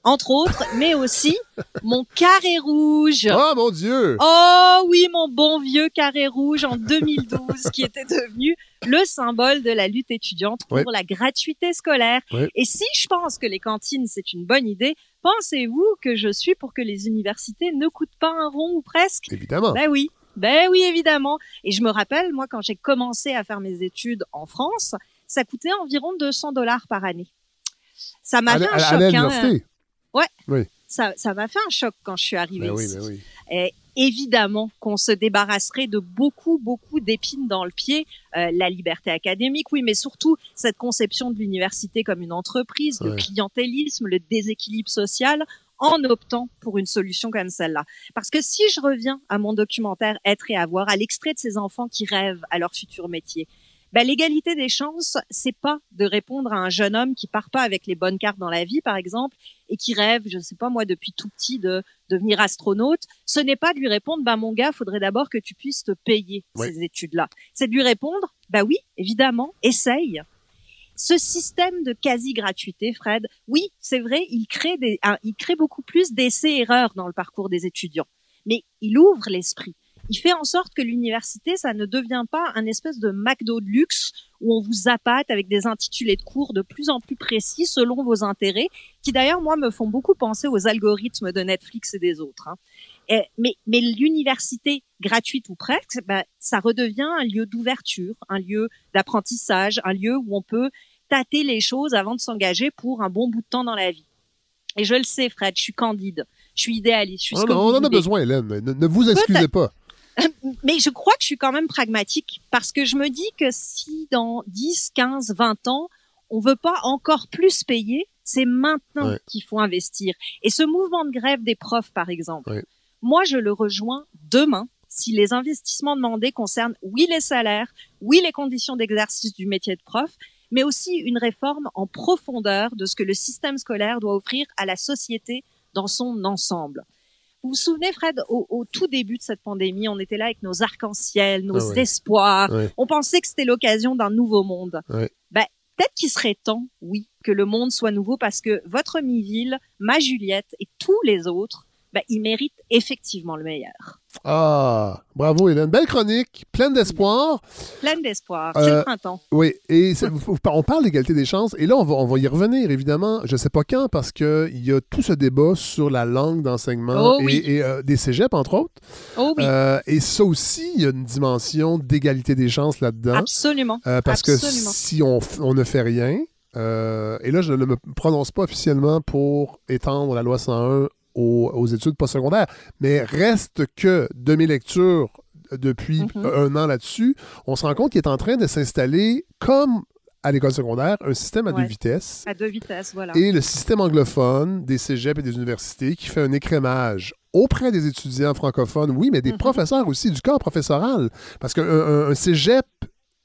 Entre autres, mais aussi mon carré rouge. Oh mon Dieu! Oh oui, mon bon vieux carré rouge en 2012 qui était devenu le symbole de la lutte étudiante pour Ouais. la gratuité scolaire. Ouais. Et si je pense que les cantines, c'est une bonne idée, pensez-vous que je suis pour que les universités ne coûtent pas un rond ou presque? Évidemment. Ben oui. Ben oui, évidemment. Et je me rappelle, moi, quand j'ai commencé à faire mes études en France, ça coûtait environ 200 dollars par année. Ça m'a fait un à- à choc. hein. l'université. Ça, ça m'a fait un choc quand je suis arrivée Ben oui, ici. ben oui. Et, évidemment qu'on se débarrasserait de beaucoup, beaucoup d'épines dans le pied. Euh, la liberté académique, oui, mais surtout cette conception de l'université comme une entreprise, le Ouais. clientélisme, le déséquilibre social, en optant pour une solution comme celle-là. Parce que si je reviens à mon documentaire Être et avoir, à l'extrait de ces enfants qui rêvent à leur futur métier, ben, l'égalité des chances, c'est pas de répondre à un jeune homme qui part pas avec les bonnes cartes dans la vie, par exemple, et qui rêve, je sais pas moi, depuis tout petit de devenir astronaute. Ce n'est pas de lui répondre, bah mon gars, faudrait d'abord que tu puisses te payer Oui. ces études-là. C'est de lui répondre, bah oui, évidemment, essaye. Ce système de quasi-gratuité, Fred, oui, c'est vrai, il crée, des, il crée beaucoup plus d'essais-erreurs dans le parcours des étudiants. Mais il ouvre l'esprit. Il fait en sorte que l'université, ça ne devient pas un espèce de McDo de luxe où on vous appâte avec des intitulés de cours de plus en plus précis selon vos intérêts, qui d'ailleurs, moi, me font beaucoup penser aux algorithmes de Netflix et des autres. hein. Et- mais mais l'université, gratuite ou presque, ben, ça redevient un lieu d'ouverture, un lieu d'apprentissage, un lieu où on peut tâter les choses avant de s'engager pour un bon bout de temps dans la vie. Et je le sais, Fred, je suis candide, je suis idéaliste, je suis On, que on en a besoin, Hélène. Ne, ne vous excusez pas. Mais je crois que je suis quand même pragmatique parce que je me dis que si dans 10, 15, 20 ans, on veut pas encore plus payer, c'est maintenant Ouais. qu'il faut investir. Et ce mouvement de grève des profs, par exemple, Ouais. Moi, je le rejoins demain si les investissements demandés concernent, oui, les salaires, oui, les conditions d'exercice du métier de prof, mais aussi une réforme en profondeur de ce que le système scolaire doit offrir à la société dans son ensemble. Vous vous souvenez, Fred, au, au tout début de cette pandémie, on était là avec nos arcs-en-ciel, nos Ah ouais. espoirs. Ouais. On pensait que c'était l'occasion d'un nouveau monde. Ouais. Ben, peut-être qu'il serait temps, oui, que le monde soit nouveau parce que votre Miville, ma Juliette et tous les autres, ben, ils méritent effectivement le meilleur. Ah, bravo, Hélène. Belle chronique, pleine d'espoir. Pleine d'espoir. Euh, C'est le printemps. Oui, et on parle d'égalité des chances, et là, on va, on va y revenir, évidemment. Je ne sais pas quand, parce qu'il y a tout ce débat sur la langue d'enseignement Oh et, oui. et, euh, des cégeps, entre autres. Oh oui, Euh, et ça aussi, il y a une dimension d'égalité des chances là-dedans. absolument. Parce Absolument. que si on, ne fait rien, euh, et là, je ne me prononce pas officiellement pour étendre la loi 101 aux, aux études postsecondaires, mais reste que de mes lectures depuis Mhm. un an là-dessus, on se rend compte qu'il est en train de s'installer, comme à l'école secondaire, un système à Ouais. deux vitesses. À deux vitesses, voilà. Et le système anglophone des cégeps et des universités qui fait un écrémage auprès des étudiants francophones, oui, mais des Mhm. professeurs aussi, du corps professoral. Parce qu'un un, un cégep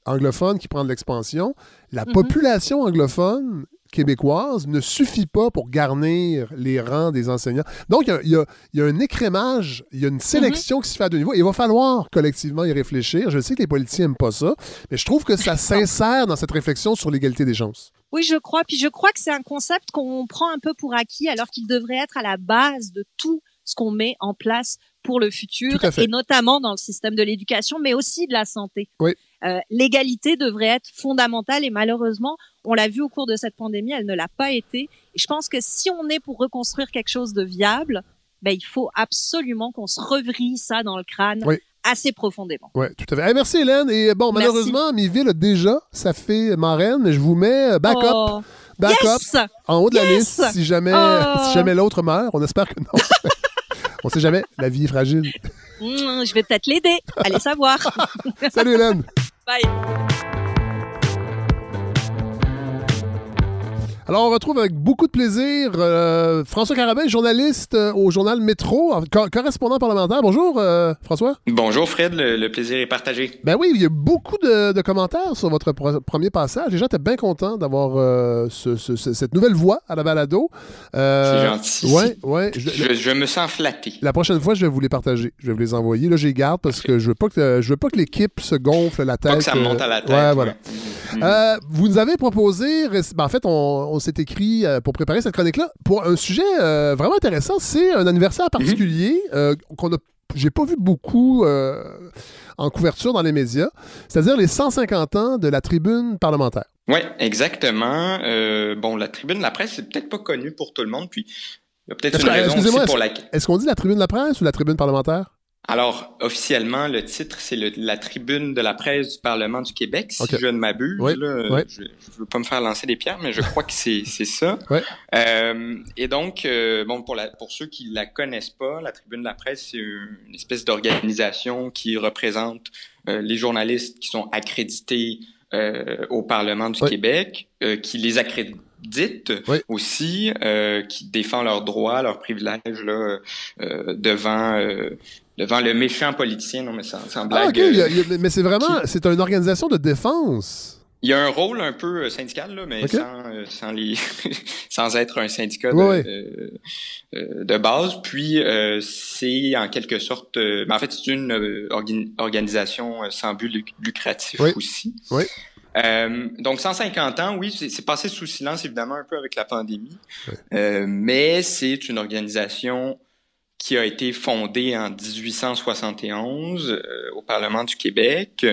anglophone qui prend de l'expansion, la Mhm. population anglophone québécoise ne suffit pas pour garnir les rangs des enseignants. Donc, il y a- y, y un écrémage, il y a une sélection qui se fait à deux niveaux. Il va falloir collectivement y réfléchir. Je sais que les politiciens n'aiment pas ça, mais je trouve que ça s'insère dans cette réflexion sur l'égalité des chances. Oui, je crois. Puis je crois que c'est un concept qu'on prend un peu pour acquis, alors qu'il devrait être à la base de tout ce qu'on met en place pour le futur, fait. et notamment dans le système de l'éducation, mais aussi de la santé. Oui. Euh, L'égalité devrait être fondamentale et malheureusement, on l'a vu au cours de cette pandémie, elle ne l'a pas été. Et je pense que si on est pour reconstruire quelque chose de viable, ben, il faut absolument qu'on se revrille ça dans le crâne Oui. assez profondément. Oui, tout à fait. Merci Hélène. Et bon, Merci. malheureusement, Miville a déjà sa fille marraine, mais je vous mets euh, backup, Oh, backup yes! en haut de la liste si jamais, Oh! si jamais l'autre meurt. On espère que non. On sait jamais, la vie est fragile. Mmh, je vais peut-être l'aider. Allez savoir. Salut Hélène. Bye. Alors, on retrouve avec beaucoup de plaisir euh, François Carabin, journaliste euh, au journal Métro, co- correspondant parlementaire. Bonjour, euh, François. Bonjour Fred, le, le plaisir est partagé. Ben oui, il y a beaucoup de, de commentaires sur votre premier passage. Les gens étaient bien contents d'avoir ce- ce- ce- cette nouvelle voix à la balado. C'est gentil. Ouais, ouais. Je- Je, je me sens flatté. La prochaine fois, je vais vous les partager. Je vais vous les envoyer. Là, je les garde parce que je veux pas que je veux pas que l'équipe se gonfle la tête. Pas que ça monte à la tête. Ouais, voilà. vous nous avez proposé, ben, en fait, on, on s'est écrit euh, pour préparer cette chronique-là pour un sujet euh, vraiment intéressant. C'est un anniversaire particulier euh, qu'on a, j'ai pas vu beaucoup euh, en couverture dans les médias, c'est-à-dire les 150 ans de la tribune parlementaire. Oui, exactement. Euh, bon, la tribune de la presse, c'est peut-être pas connu pour tout le monde, puis il y a peut-être une que- raison aussi pour laquelle. Est-ce qu'on dit la tribune de la presse ou la tribune parlementaire? Alors, officiellement, le titre, c'est la tribune de la presse du Parlement du Québec, si je ne m'abuse. Oui, oui. Je ne veux pas me faire lancer des pierres, mais je crois que c'est c'est ça. Ouais. Euh, et donc, euh, bon, pour, la, pour ceux qui la connaissent pas, la tribune de la presse, c'est une espèce d'organisation qui représente euh, les journalistes qui sont accrédités euh, au Parlement du Oui. Québec, euh, qui les accrédite Oui. aussi, euh, qui défend leurs droits, leurs privilèges là, euh, devant euh, devant le méchant politicien. Non, mais sans, sans blague. Ah, ok. il y a- euh, il y a- mais c'est vraiment. C'est une organisation de défense. il y a un rôle un peu euh, syndical, là, mais sans, euh, sans, les sans être un syndicat de, euh, de base. Puis euh, c'est en quelque sorte, euh, ben, en fait, c'est une orga- organisation sans but luc- lucratif Oui. aussi. Oui. Euh, donc 150 ans, oui, c'est passé sous silence évidemment un peu avec la pandémie, Euh, mais c'est une organisation qui a été fondée en 1871 euh, au Parlement du Québec.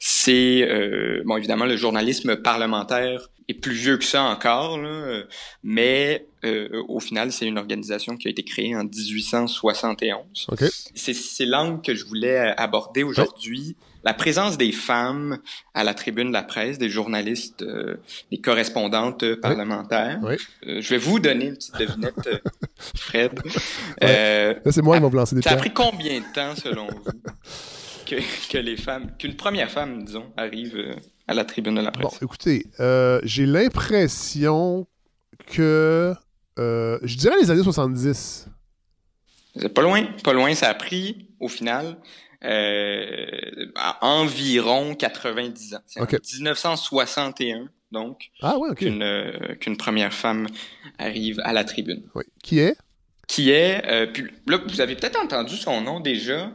C'est euh, bon évidemment le journalisme parlementaire est plus vieux que ça encore, là, euh, mais euh, au final c'est une organisation qui a été créée en 1871. OK. C'est c'est l'angle que je voulais aborder aujourd'hui. La présence des femmes à la tribune de la presse, des journalistes, euh, des correspondantes euh, parlementaires. Oui. Euh, je vais vous donner une petite devinette, euh, Fred. Euh, Là, c'est moi qui va vous lancer des ça a pris combien de temps, selon vous, que, que les femmes, qu'une première femme, disons, arrive euh, à la tribune de la Bon, presse? écoutez, euh, j'ai l'impression que. euh, je dirais les années 70. Vous êtes pas loin, pas loin. Ça a pris, au final, euh, à environ 90 ans. C'est Ok. en 1961, donc, Ah, ouais, OK. qu'une euh, qu'une première femme arrive à la tribune. Oui. Qui est? Qui est, puis là, vous avez peut-être entendu son nom déjà,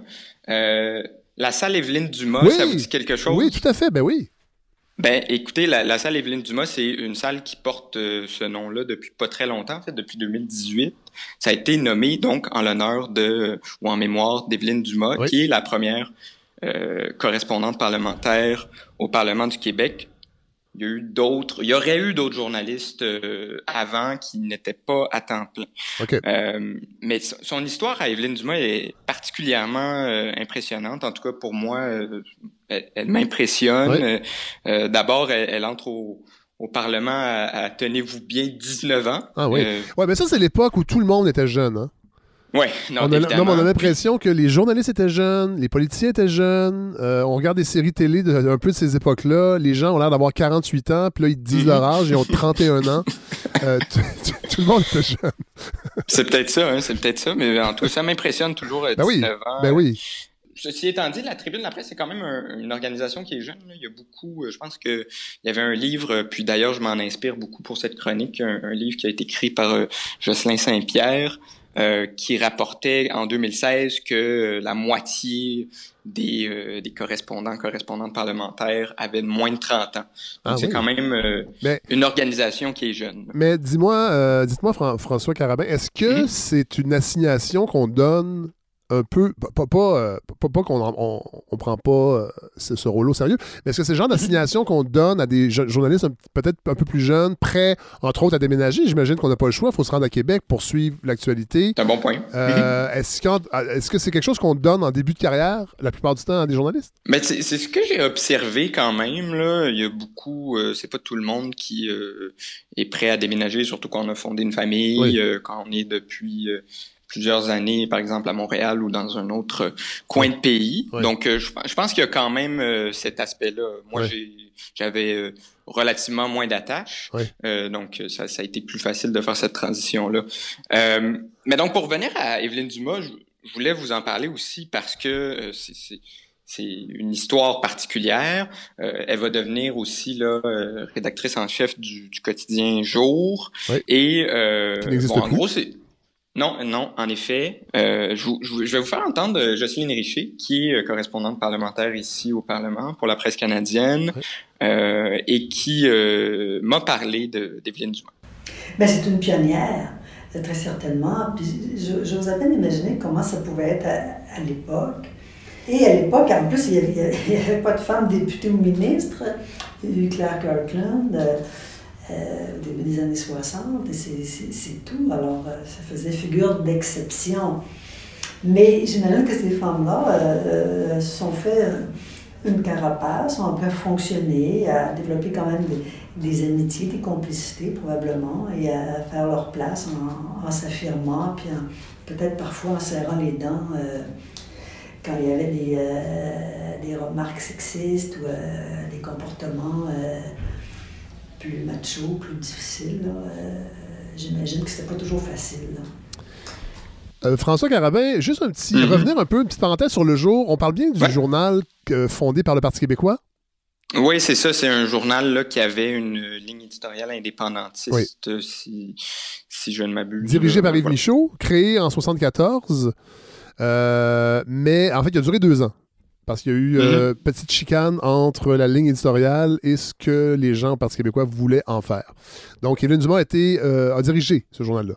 la salle Evelyne Dumas, Oui. ça vous dit quelque chose? Oui, tout à fait. Ben oui. Ben, écoutez, la, la salle Evelyne Dumas, c'est une salle qui porte euh, ce nom-là depuis pas très longtemps, en fait, depuis 2018. Ça a été nommé donc en l'honneur de ou en mémoire d'Evelyne Dumas, Oui. qui est la première euh, correspondante parlementaire au Parlement du Québec. Il y a eu d'autres, il y aurait eu d'autres journalistes euh, avant qui n'étaient pas à temps plein. OK. Euh, mais son son histoire à Evelyne Dumas est particulièrement euh, impressionnante. En tout cas, pour moi, euh, elle, elle m'impressionne. Oui. Euh, euh, D'abord, elle, elle entre au, au Parlement à, à, tenez-vous bien, 19 ans. Ah oui. Ouais, mais ça, c'est l'époque où tout le monde était jeune. Hein? Ouais, non, on, a, évidemment. non, mais on a l'impression que les journalistes étaient jeunes, les politiciens étaient jeunes. euh, on regarde des séries télé de, un peu de ces époques-là. Les gens ont l'air d'avoir 48 ans, puis là, ils te disent Mhm. leur âge, ils ont 31 ans. Euh, tout le monde était jeune. C'est peut-être ça, hein, c'est peut-être ça. Mais en tout cas, ça m'impressionne toujours à Ben oui, 19 ans. Ben oui. Ceci étant dit, la Tribune de la presse, c'est quand même un- une organisation qui est jeune. là. Il y a beaucoup, euh, je pense que il y avait un livre, euh, puis d'ailleurs, je m'en inspire beaucoup pour cette chronique, un, un livre qui a été écrit par euh, Jocelyn Saint-Pierre, euh, qui rapportait en 2016 que euh, la moitié des, euh, des correspondants, correspondantes parlementaires avaient moins de 30 ans. Donc, Ah c'est oui. quand même euh, Mais- une organisation qui est jeune. Mais dis-moi, euh, dites-moi, Fran- François Carabin, est-ce que Mhm. c'est une assignation qu'on donne un peu, pas, pas, pas, euh, pas- qu'on on, on prend pas euh, ce, ce rôle au sérieux, mais est-ce que c'est le genre d'assignation qu'on donne à des jo- journalistes peut-être un peu plus jeunes, prêts, entre autres, à déménager? J'imagine qu'on n'a pas le choix, il faut se rendre à Québec pour suivre l'actualité. C'est un bon point. Euh, est-ce, est-ce que c'est quelque chose qu'on donne en début de carrière, la plupart du temps, à des journalistes? Mais c'est c'est ce que j'ai observé quand même là. Il y a beaucoup, euh, c'est pas tout le monde qui euh, est prêt à déménager, surtout quand on a fondé une famille, Oui. quand on est depuis plusieurs années, par exemple à Montréal ou dans un autre coin de pays. Oui. Donc, euh, je, je pense qu'il y a quand même euh, cet aspect-là. Moi, Oui. j'avais euh, relativement moins d'attaches, Oui. Euh, donc ça, ça a été plus facile de faire cette transition-là. Euh, mais donc, pour revenir à Evelyne Dumas, je, je voulais vous en parler aussi parce que euh, c'est- c'est une histoire particulière. Euh, elle va devenir aussi là, euh, rédactrice en chef du, du quotidien Jour. Oui. Et euh, bon, en gros, c'est non, non, en effet. Euh, je, vous- vais vous faire entendre euh, Jocelyne Richer, qui est euh, correspondante parlementaire ici au Parlement pour la presse canadienne, Oui. euh, et qui euh, m'a parlé de d'Evelyne Dumas. Ben, c'est une pionnière, très certainement. Puis je- j'ose à peine imaginer comment ça pouvait être à, à l'époque. Et à l'époque, en plus, il n'y avait pas de femmes députées ou ministres. Il y a eu Claire Kirkland euh, euh, début des années 60, et c'est- tout. Alors, euh, ça faisait figure d'exception. Mais j'imagine que ces femmes-là euh, se sont fait une carapace, ont un peu fonctionné, à développer quand même des, amitiés, des complicités probablement, et à faire leur place en, s'affirmant, puis peut-être parfois en serrant les dents quand il y avait des, euh, des remarques sexistes ou euh, des comportements euh, plus machos, plus difficiles, j'imagine que c'était pas toujours facile. François Carabin, juste un petit. Mm-hmm. Revenir un peu, une petite parenthèse sur le jour. On parle bien du journal fondé par le Parti québécois? Oui, c'est ça. C'est un journal là, qui avait une ligne éditoriale indépendantiste, si, si, je ne m'abuse. Dirigé par Yves Michaud, créé en 1974. Euh, mais en fait, il a duré deux ans. Parce qu'il y a eu euh, mhm. petite chicane entre la ligne éditoriale et ce que les gens Parti québécois voulaient en faire. Donc, Hélène Dumas a, été, euh, a dirigé ce journal-là.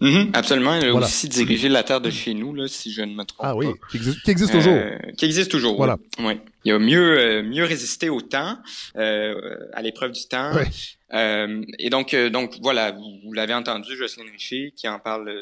Mhm, absolument. Il a aussi dirigé La Terre de chez nous, là, si je ne me trompe ah, oui, Qui, existe, toujours. qui existe toujours. Voilà. Oui. Il a mieux, mieux résisté au temps, à l'épreuve du temps. et donc, donc voilà, vous, vous l'avez entendu, Jocelyne Richer, qui en parle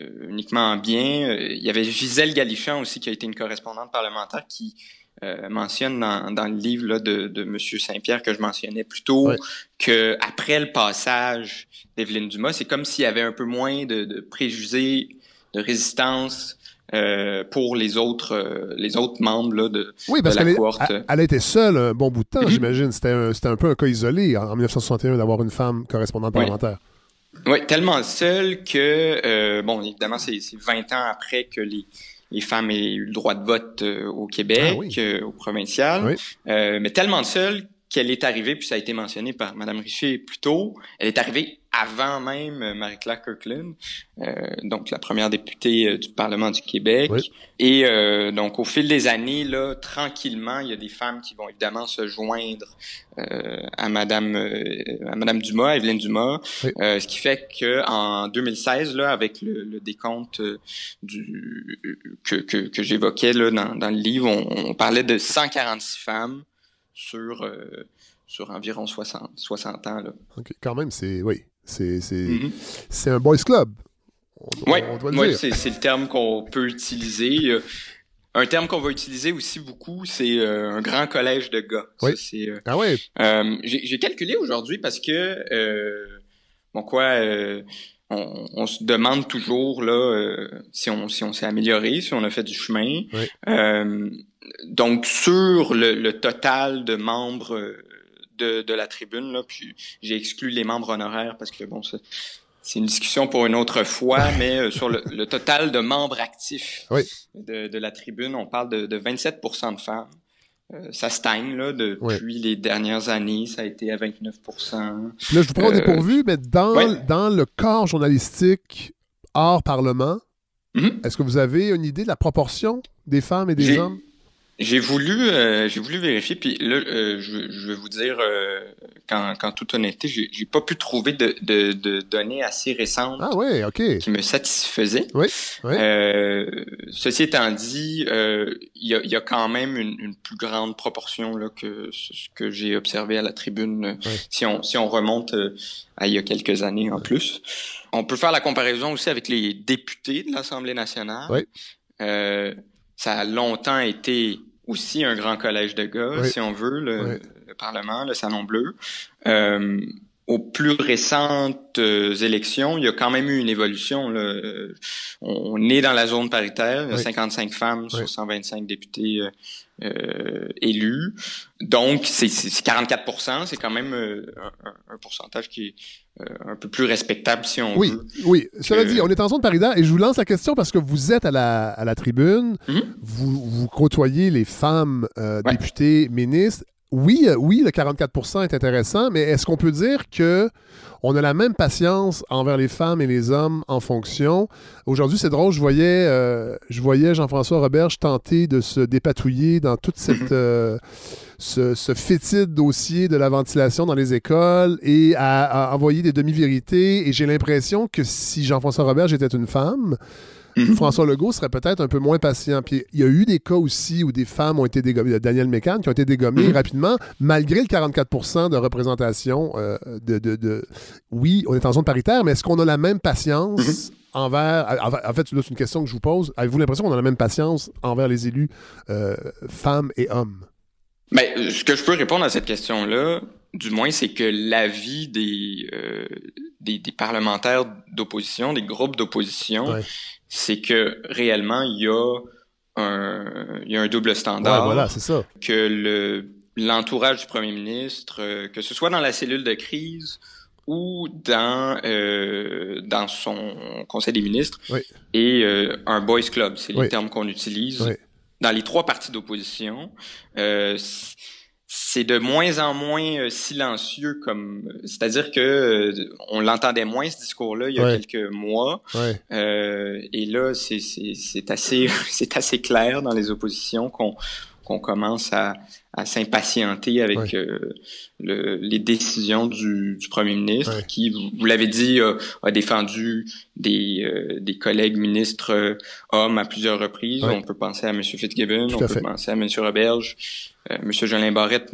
euh, uniquement bien. Euh, il y avait Gisèle Galichan aussi, qui a été une correspondante parlementaire, qui euh, mentionne dans, dans, le livre là, de, de M. Saint-Pierre que je mentionnais plus tôt que après le passage d'Evelyne Dumas, c'est comme s'il y avait un peu moins de, de préjugés, de résistance euh, pour les autres, euh, les autres membres là, de, oui, parce de la cohorte. Elle, elle, était seule un bon bout de temps, mm-hmm. j'imagine. C'était un, un, peu un cas isolé en, 1961 d'avoir une femme correspondante parlementaire. Oui, tellement seul que, euh, bon, évidemment, c'est 20 ans après que les, les femmes aient eu le droit de vote euh, au Québec, ah euh, au provincial, euh, mais tellement seule qu'elle est arrivée, puis ça a été mentionné par Mme Richer plus tôt, elle est arrivée avant même euh, Marie-Claire Kirkland, euh, donc la première députée euh, du Parlement du Québec. Et euh, donc au fil des années, là, tranquillement, il y a des femmes qui vont évidemment se joindre euh, à Madame à Madame Dumas, Evelyne Dumas, ce qui fait que en 2016, là, avec le, le décompte du que, que, que j'évoquais là dans, dans, le livre, on, on, parlait de 146 femmes sur sur environ 60, 60 ans. Là. quand même, c'est oui, c'est mm -hmm. un boys club. Oui, ouais, c'est le terme qu'on peut utiliser. Euh, un terme qu'on va utiliser aussi beaucoup, c'est euh, un grand collège de gars. Oui. Ça, euh, ah ouais. Euh, J'ai calculé aujourd'hui parce que, euh, bon quoi, on, on, se demande toujours là si on si on s'est amélioré, si on a fait du chemin. Oui. donc sur le, le, total de membres de, de la tribune. Là, puis j'ai exclu les membres honoraires parce que bon, c'est une discussion pour une autre fois, mais euh, sur le, le, total de membres actifs oui. de, de, la tribune, on parle de, de 27% de femmes. Euh, ça stagne là, depuis les dernières années, ça a été à 29% Là, je vous prends au dépourvu, mais dans, ouais. dans le corps journalistique hors Parlement, mm -hmm. est-ce que vous avez une idée de la proportion des femmes et des hommes? J'ai voulu, euh, j'ai voulu vérifier, puis là, euh, je, je, vais vous dire, euh, qu'en, qu'en toute honnêteté, j'ai, j'ai pas pu trouver de, de, de, données assez récentes ah ouais, okay. qui me satisfaisaient. Oui, oui. Euh, ceci étant dit, euh, il y, a, y a quand même une, une, plus grande proportion là, que ce que j'ai observé à la tribune, oui. si, on, si on remonte à il y a quelques années en plus. On peut faire la comparaison aussi avec les députés de l'Assemblée nationale. Oui. ça a longtemps été aussi un grand collège de gars, oui. si on veut, le, oui. le, Parlement, le Salon Bleu. Euh, aux plus récentes euh, élections, il y a quand même eu une évolution. Là. On, on est dans la zone paritaire, il y a oui. 55 femmes sur 125 députés euh, élus. Donc, c'est 44% c'est quand même euh, un, un, pourcentage qui est euh, un peu plus respectable, si on oui, veut. Oui, cela dit, on est en zone paritaire et je vous lance la question parce que vous êtes à la, à la tribune, mm -hmm. vous, vous côtoyez les femmes euh, ouais. députées, ministres. Oui, euh, oui, le 44% est intéressant, mais est-ce qu'on peut dire que on a la même patience envers les femmes et les hommes en fonction? Aujourd'hui, c'est drôle, je voyais, euh, je voyais Jean-François Roberge tenter de se dépatouiller dans toute cette, Mhm. euh, ce, ce, fétide dossier de la ventilation dans les écoles et à, à envoyer des demi-vérités. Et j'ai l'impression que si Jean-François Roberge était une femme, Mhm. François Legault serait peut-être un peu moins patient. Puis il y a eu des cas aussi où des femmes ont été dégommées, Daniel Mécan, qui ont été dégommées Mhm. rapidement, malgré le 44% de représentation euh, de, de, de, Oui, on est en zone paritaire, mais est-ce qu'on a la même patience Mhm. envers. En fait, c'est une question que je vous pose. Avez-vous l'impression qu'on a la même patience envers les élus euh, femmes et hommes? Ben, ce que je peux répondre à cette question-là, du moins, c'est que l'avis des, euh, des, des, parlementaires d'opposition, des groupes d'opposition, c'est que réellement, il y a un, il y a un double standard. Ouais, voilà, c'est ça. Que le, l'entourage du premier ministre, euh, que ce soit dans la cellule de crise ou dans euh, dans son conseil des ministres, et euh, un boys club, c'est les termes qu'on utilise dans les trois partis d'opposition. Euh, c'est de moins en moins euh, silencieux comme c'est-à-dire que euh, on l'entendait moins ce discours-là il y a quelques mois. Euh, et là c'est c'est assez c'est assez clair dans les oppositions qu'on qu'on commence à, à s'impatienter avec euh, le, les décisions du, du premier ministre qui, vous, l'avez dit, a, défendu des, des collègues ministres hommes à plusieurs reprises. On peut penser à M. Fitzgibbon, on peut penser à M. Roberge. Euh, Monsieur Jolin Barrette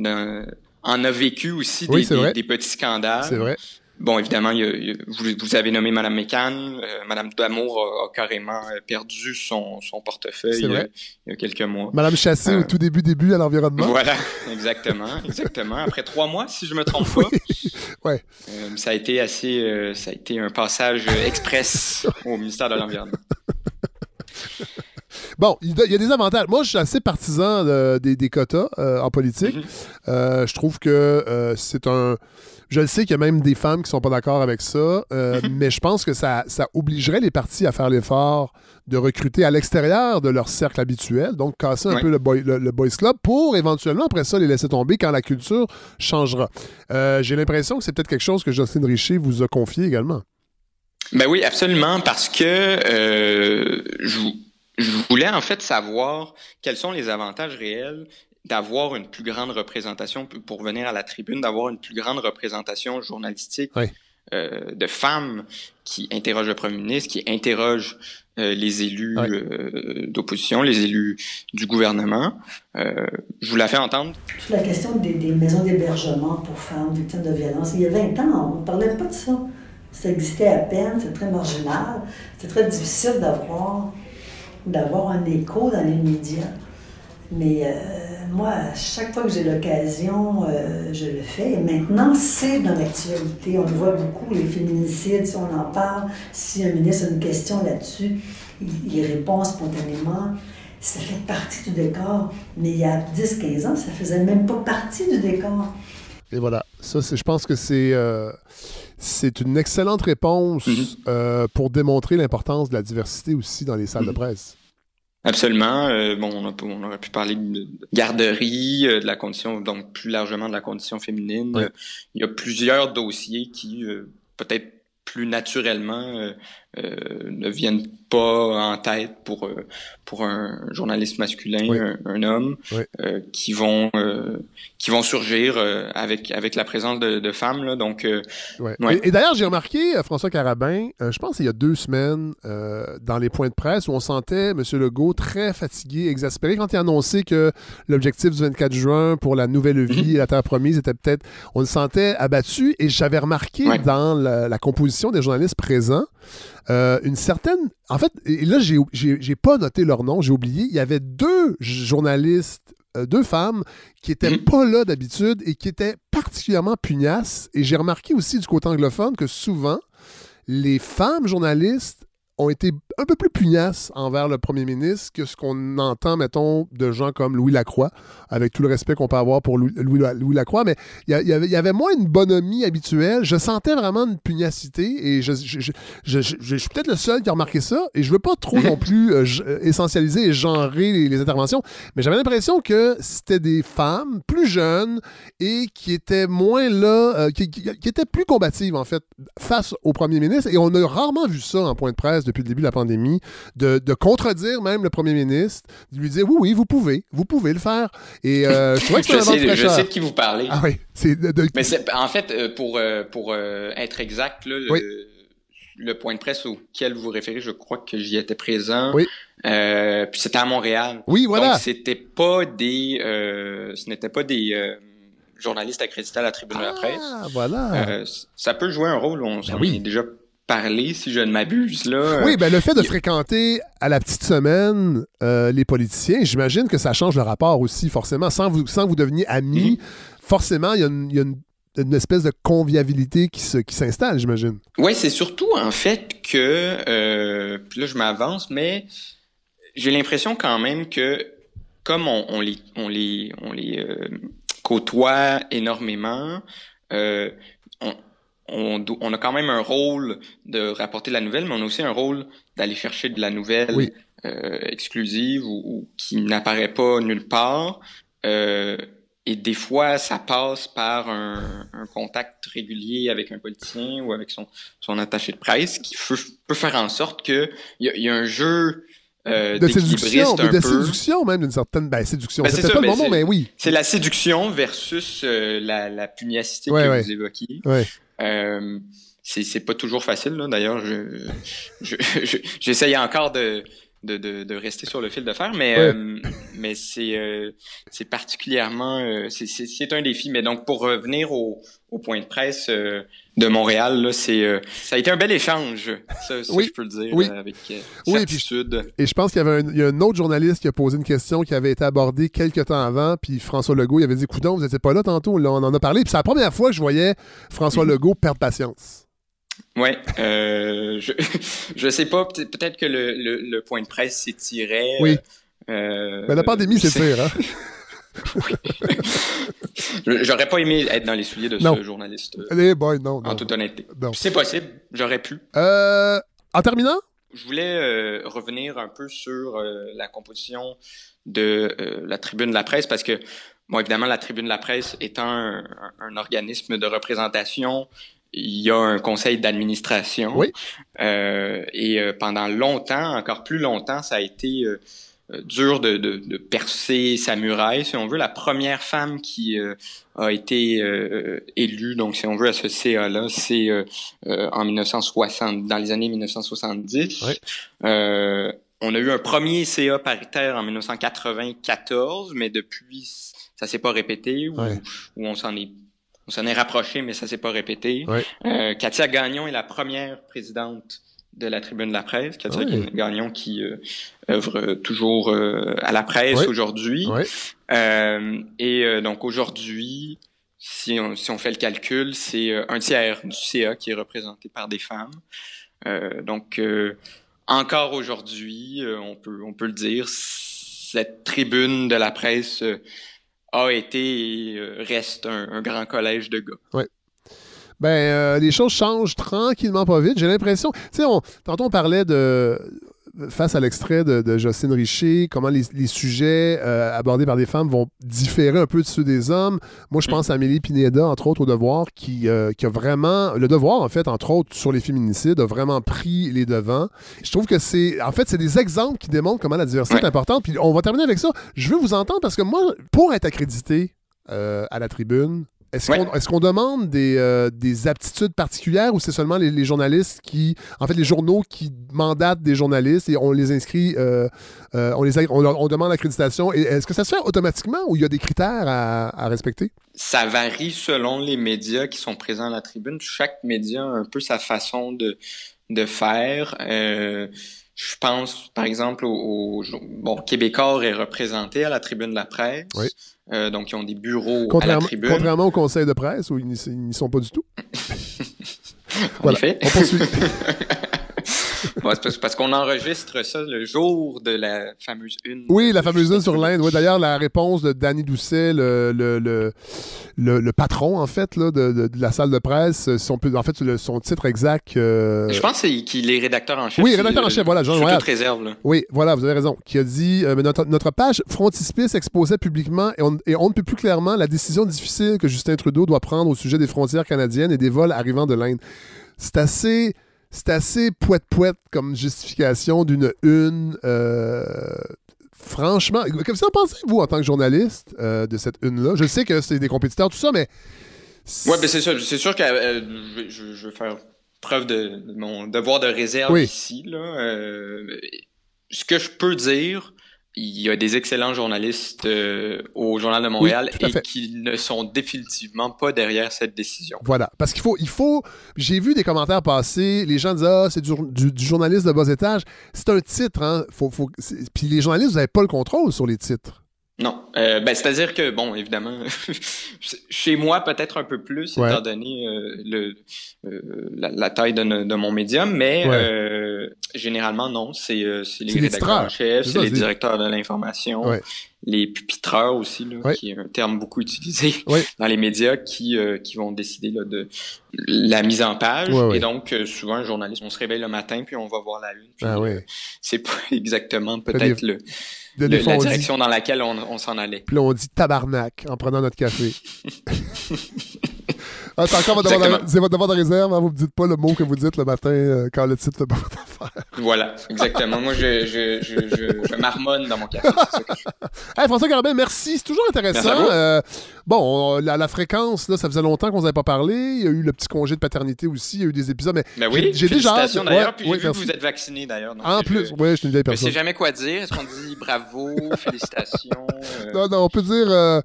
en a vécu aussi des, petits scandales. C'est vrai. Bon, évidemment, vous, avez nommé Mme Mécan. Euh, Mme Damour a, carrément euh, perdu son, portefeuille il y, a, quelques mois. Mme Chassé au tout début, début à l'environnement. Voilà, exactement, exactement. Après trois mois, si je me trompe pas. ouais. ça a été assez, ça a été un passage express au ministère de l'Environnement. Bon, il y a des avantages. Moi, je suis assez partisan des, quotas euh, en politique. Mhm. Euh, je trouve que euh, c'est un. Je le sais qu'il y a même des femmes qui sont pas d'accord avec ça, mhm. mais je pense que ça, ça obligerait les partis à faire l'effort de recruter à l'extérieur de leur cercle habituel, donc casser un peu le, le, boys club pour éventuellement après ça les laisser tomber quand la culture changera. J'ai l'impression que c'est peut-être quelque chose que Jocelyne Richer vous a confié également. Ben oui, absolument, parce que je, je voulais en fait savoir quels sont les avantages réels d'avoir une plus grande représentation, pour venir à la tribune, d'avoir une plus grande représentation journalistique euh, de femmes qui interrogent le premier ministre, qui interrogent euh, les élus euh, d'opposition, les élus du gouvernement. Euh, je vous la fais entendre. Sur la question des, des maisons d'hébergement pour femmes victimes de violence, il y a 20 ans, on ne parlait pas de ça. Ça existait à peine, c'est très marginal, c'est très difficile d'avoir d'avoir un écho dans les médias. Mais euh, moi, chaque fois que j'ai l'occasion, euh, je le fais. Et maintenant, c'est dans l'actualité. On le voit beaucoup, les féminicides, si on en parle, si un ministre a une question là-dessus, il, répond spontanément. Ça fait partie du décor. Mais il y a 10-15 ans, ça faisait même pas partie du décor. Et voilà, ça, je pense que c'est... Euh, c'est une excellente réponse mhm. euh, pour démontrer l'importance de la diversité aussi dans les salles de mhm. presse. Absolument. Euh, bon, on, aurait pu parler de garderie, euh, de la condition, donc plus largement de la condition féminine. il y a plusieurs dossiers qui peut-être plus naturellement ne viennent pas en tête pour pour un journaliste masculin, un, homme, qui vont qui vont surgir euh, avec, avec la présence de, de femmes. Là, donc, euh, Et, d'ailleurs, j'ai remarqué, euh, François Carabin, je pense il y a deux semaines, dans les points de presse, où on sentait M. Legault très fatigué, exaspéré, quand il a annoncé que l'objectif du 24 juin pour la nouvelle mhm. vie et la terre promise était peut-être... On le sentait abattu, et j'avais remarqué dans la, la, composition des journalistes présents une certaine... En fait, et là, j'ai pas noté leur nom, j'ai oublié, il y avait deux journalistes euh, deux femmes qui étaient mhm. pas là d'habitude et qui étaient particulièrement pugnaces. Et j'ai remarqué aussi du côté anglophone que souvent, les femmes journalistes ont été un peu plus pugnaces envers le premier ministre que ce qu'on entend, mettons, de gens comme Louis Lacroix, avec tout le respect qu'on peut avoir pour Louis, Louis, Lacroix, mais il y, avait, y, avait moins une bonhomie habituelle. Je sentais vraiment une pugnacité et je, je, suis peut-être le seul qui a remarqué ça et je veux pas trop non plus euh, euh, essentialiser et genrer les, interventions, mais j'avais l'impression que c'était des femmes plus jeunes et qui étaient moins là, euh, qui, qui, étaient plus combatives, en fait, face au premier ministre. Et on a rarement vu ça en point de presse depuis le début de la pandémie, de, contredire même le premier ministre, de lui dire oui, oui, vous pouvez, vous pouvez le faire. Et euh, je que je, sais, je sais de qui vous parlez. Ah oui. Mais en fait, euh, pour, euh, pour être exact, le, point de presse auquel vous référez, je crois que j'y étais présent. Oui. puis c'était à Montréal. Oui, voilà. Donc c'était pas des, ce n'était pas des journalistes accrédités à la tribune de la presse. Ah, voilà. ça peut jouer un rôle. On ben s'en est déjà parler, si je ne m'abuse. là. Oui, ben le fait de il- fréquenter à la petite semaine euh, les politiciens, j'imagine que ça change le rapport aussi, forcément. Sans vous, sans vous deveniez amis, forcément, il y a, une, il y a une- une espèce de convivialité qui se- qui s'installe, j'imagine. Oui, c'est surtout en fait que, euh, puis là je m'avance, mais j'ai l'impression quand même que comme on, on les, on les, on les euh, côtoie énormément, euh, on, a quand même un rôle de rapporter la nouvelle, mais on a aussi un rôle d'aller chercher de la nouvelle Oui. euh, exclusive ou, ou qui n'apparaît pas nulle part. Euh, et des fois, ça passe par un, un contact régulier avec un politicien ou avec son, son attaché de presse qui peut, peut faire en sorte que il y, a- y a un jeu euh, De séduction, de, un de peu. séduction même, d'une certaine... Ben, séduction, Ben, c'est pas le ben, moment, mais oui. C'est la séduction versus euh, la, la pugnacité Ouais, que ouais. vous évoquiez. Ouais. Euh, c'est pas toujours facile. D'ailleurs, je, je, je- j'essaye encore de, de, de, de rester sur le fil de fer, mais, Ouais. euh, mais c'est, euh, c'est particulièrement, euh, c'est, c'est, c'est un défi. Mais donc, pour revenir au, au point de presse euh, de Montréal, là, c'est, euh, ça a été un bel échange. Ça, ça, Oui. je peux le dire, Oui. euh, avec Oui, puis- certitude. Et je pense qu'il y avait un, il y a un autre journaliste qui a posé une question qui avait été abordée quelques temps avant, puis François Legault, il avait dit Coudon, vous n'étiez pas là tantôt, là, on en a parlé. Puis c'est la première fois que je voyais François Legault perdre patience. Ouais, euh, je je sais pas, peut- peut-être que le, le, le point de presse s'étirait. Oui. Euh, Mais la pandémie, c'est c'est- sûr, hein? J'aurais pas aimé être dans les souliers de Non. ce journaliste, euh, Allez, boy, non, non. en toute honnêteté. C'est possible, j'aurais pu. Euh, en terminant, Je voulais euh, revenir un peu sur euh, la composition de euh, la tribune de la presse parce que, bon, évidemment, la tribune de la presse étant un, un- un organisme de représentation, il y a un conseil d'administration. Oui. Euh, et euh, pendant longtemps, encore plus longtemps, ça a été euh, dur de, de, de percer sa muraille, si on veut. La première femme qui euh, a été euh, élue, donc si on veut, à ce CA-là, c'est euh, euh, en 1960, dans les années 1970. Oui. Euh, on a eu un premier CA paritaire en 1994, mais depuis, ça s'est pas répété, ou on s'en est on s'en est rapproché, mais ça s'est pas répété. Ouais. Euh, Katia Gagnon est la première présidente de la Tribune de la presse. Katia. Gagnon qui euh, œuvre toujours euh, à la presse aujourd'hui. Ouais. Euh, et euh, donc aujourd'hui, si on, si on fait le calcul, c'est euh, un tiers du CA qui est représenté par des femmes. Euh, donc euh, encore aujourd'hui, euh, on peut on peut le dire, cette tribune de la presse euh, a été euh, reste un, grand collège de gars. ben, euh, les choses changent tranquillement, pas vite. J'ai l'impression. Tu sais, tantôt, on parlait de. Face à l'extrait de, de Jocelyne Richer, comment les, les sujets euh, abordés par des femmes vont différer un peu de ceux des hommes. Moi, je pense à Amélie Pineda, entre autres, au Devoir, qui, euh, qui a vraiment. Le Devoir, en fait, entre autres, sur les féminicides, a vraiment pris les devants. Je trouve que c'est. En fait, c'est des exemples qui démontrent comment la diversité est importante. Puis on va terminer avec ça. Je veux vous entendre parce que moi, pour être accrédité euh, à la tribune, est-ce Ouais. qu'on demande des, euh, des aptitudes particulières ou c'est seulement les, les journalistes qui, en fait, les journaux qui mandatent des journalistes et on les inscrit, euh, euh, on, les, on, demande l'accréditation. Est-ce que ça se fait automatiquement ou il y a des critères à, à respecter? Ça varie selon les médias qui sont présents à la tribune. Chaque média a un peu sa façon de, de faire. Je pense, par exemple, au, au- bon, Québécois est représenté à la tribune de la presse. Oui. Euh, donc, ils ont des bureaux à la Contrairement, tribune. contrairement au conseil de presse où ils n'y sont pas du tout. En Voilà. effet. On poursuit. Ouais, parce, parce qu'on enregistre ça le jour de la fameuse une. Oui, la fameuse une sur l'Inde. Oui, D'ailleurs, la réponse de Danny Doucet, le, le, le, patron, en fait, là, de, de- de la salle de presse, son, en fait, son titre exact. euh, Je pense qu'il est rédacteur en chef. Oui, rédacteur en chef, voilà, Jean toute réserve, là. Oui, voilà, vous avez raison. Qui a dit euh, notre, notre page frontispice exposait publiquement et on, et on ne peut plus clairement la décision difficile que Justin Trudeau doit prendre au sujet des frontières canadiennes et des vols arrivant de l'Inde. C'est assez. C'est assez poète-poète comme justification d'une une. euh, franchement, que vous en pensez, vous, en tant que journaliste, euh, de cette une-là? Je sais que c'est des compétiteurs, tout ça, mais. Ouais, ben c'est ça. C'est sûr que euh, je, vais faire preuve de, de mon devoir de réserve Oui. ici. Là. Ce que je peux dire, il y a des excellents journalistes euh, au Journal de Montréal et qui ne sont définitivement pas derrière cette décision. Voilà. Parce qu'il faut, il faut. J'ai vu des commentaires passer. Les gens disaient Ah, c'est du, du- du journaliste de bas étage. C'est un titre, hein. Faut, faut, Puis les journalistes, vous n'avez pas le contrôle sur les titres. Non, euh, ben, c'est-à-dire que, bon, évidemment, chez moi, peut-être un peu plus, Ouais. étant donné euh, le, euh, la, la taille de, mon médium, mais Ouais. généralement, non, c'est les rédacteurs en titreurs. chef, C'est les directeurs de l'information, Ouais. les pupitreurs aussi, là, qui est un terme beaucoup utilisé dans les médias, qui, qui vont décider là, de la mise en page. Et donc, souvent, un journaliste, on se réveille le matin, puis on va voir la une. puis, Ah ouais. c'est pas exactement peut-être le, De le- la dit- direction dans laquelle on, on s'en allait. Puis là, on dit tabarnak en prenant notre café. ah, c'est encore votre devoir, de, Exactement. c'est votre devoir de réserve. Hein? Vous ne dites pas le mot que vous dites le matin euh, quand le titre fait pas votre Voilà, exactement. Moi, je, je, je, je, marmonne dans mon café. Hey, François Garabin, merci. C'est toujours intéressant. Euh, bon, on- la, la fréquence, là, ça faisait longtemps qu'on ne avait pas parlé. Il y a eu le petit congé de paternité aussi. Il y a eu des épisodes. Mais Ben oui, j'ai déjà félicitations d'ailleurs. Ouais, puis j'ai ouais, vu que vous êtes vacciné d'ailleurs. En je- plus, ouais, je suis une vieille Je sais personne. jamais quoi dire. Est-ce qu'on dit bravo, félicitations, euh, Non, non, on peut dire. euh,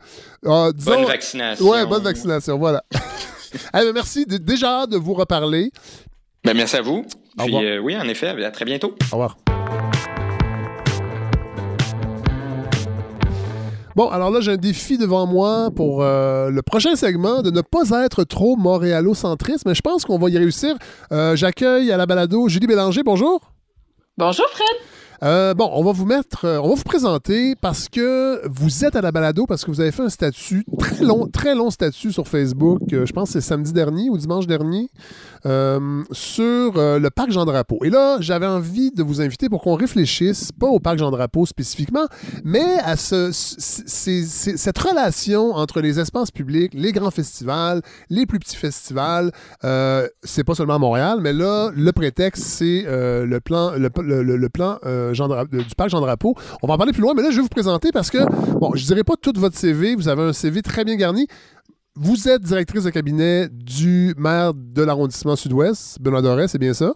disons- bonne vaccination? Ouais, bonne vaccination, voilà. Hey, ben, merci. Déjà de vous reparler. Ben, merci à vous. Au Puis, revoir. euh, oui, en effet, à très bientôt. Au revoir. Bon, alors là, j'ai un défi devant moi pour euh, le prochain segment de ne pas être trop montréalocentriste, mais je pense qu'on va y réussir. Euh, J'accueille à la balado Julie Bélanger. Bonjour. Bonjour Fred. Euh, bon, on va vous mettre, euh, on va vous présenter parce que vous êtes à la balado parce que vous avez fait un statut très long, très long statut sur Facebook. euh, je pense que c'est samedi dernier ou dimanche dernier sur le parc Jean Drapeau. Et là, j'avais envie de vous inviter pour qu'on réfléchisse pas au parc Jean Drapeau spécifiquement, mais à cette relation entre les espaces publics, les grands festivals, les plus petits festivals. Euh, c'est pas seulement à Montréal, mais là, le prétexte, c'est le plan, le, plan Jean Dra- du parc Jean Drapeau. On va en parler plus loin, mais là, je vais vous présenter parce que, bon, je dirais pas tout votre CV, vous avez un CV très bien garni. Vous êtes directrice de cabinet du maire de l'arrondissement sud-ouest, Benoît Doré, c'est bien ça?